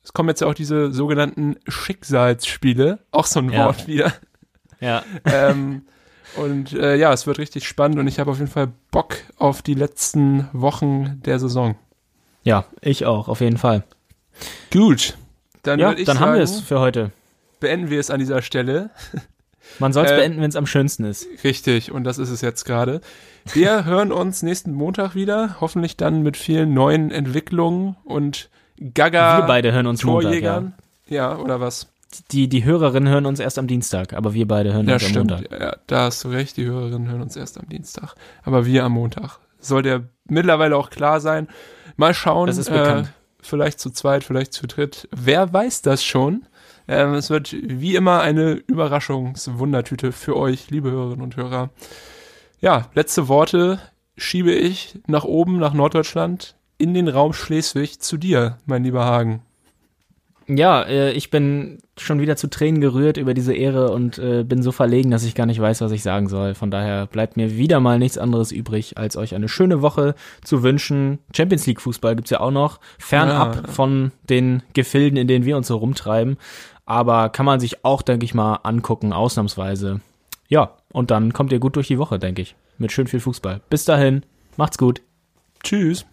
es kommen jetzt ja auch diese sogenannten Schicksalsspiele. Auch so ein Ja. Wort wieder Ja. ähm, und äh, ja, es wird richtig spannend und ich habe auf jeden Fall Bock auf die letzten Wochen der Saison. Ja, ich auch, auf jeden Fall. Gut. Dann Ja, ich dann sagen, haben wir es für heute. beenden wir es an dieser Stelle. Man soll es Äh, beenden, wenn es am schönsten ist. Richtig, und das ist es jetzt gerade. Wir hören uns nächsten Montag wieder, hoffentlich dann mit vielen neuen Entwicklungen und Gaga wir beide hören uns Montag, ja. Torjägern. Ja, oder was? Die, die Hörerinnen hören uns erst am Dienstag, aber wir beide hören Ja, uns am stimmt. Montag. Ja, da hast du recht, die Hörerinnen hören uns erst am Dienstag. Aber wir am Montag. Sollte ja mittlerweile auch klar sein. Mal schauen. Das ist bekannt. Äh, vielleicht zu zweit, vielleicht zu dritt. Wer weiß das schon? Ähm, es wird wie immer eine Überraschungswundertüte für euch, liebe Hörerinnen und Hörer. Ja, letzte Worte schiebe ich nach oben, nach Norddeutschland, in den Raum Schleswig zu dir, mein lieber Hagen. Ja, äh, ich bin schon wieder zu Tränen gerührt über diese Ehre und äh, bin so verlegen, dass ich gar nicht weiß, was ich sagen soll. Von daher bleibt mir wieder mal nichts anderes übrig, als euch eine schöne Woche zu wünschen. Champions League Fußball gibt's ja auch noch, fernab Ja. von den Gefilden, in denen wir uns so rumtreiben. Aber kann man sich auch, denke ich mal, angucken, ausnahmsweise. Ja, und dann kommt ihr gut durch die Woche, denke ich. Mit schön viel Fußball. Bis dahin, macht's gut. Tschüss.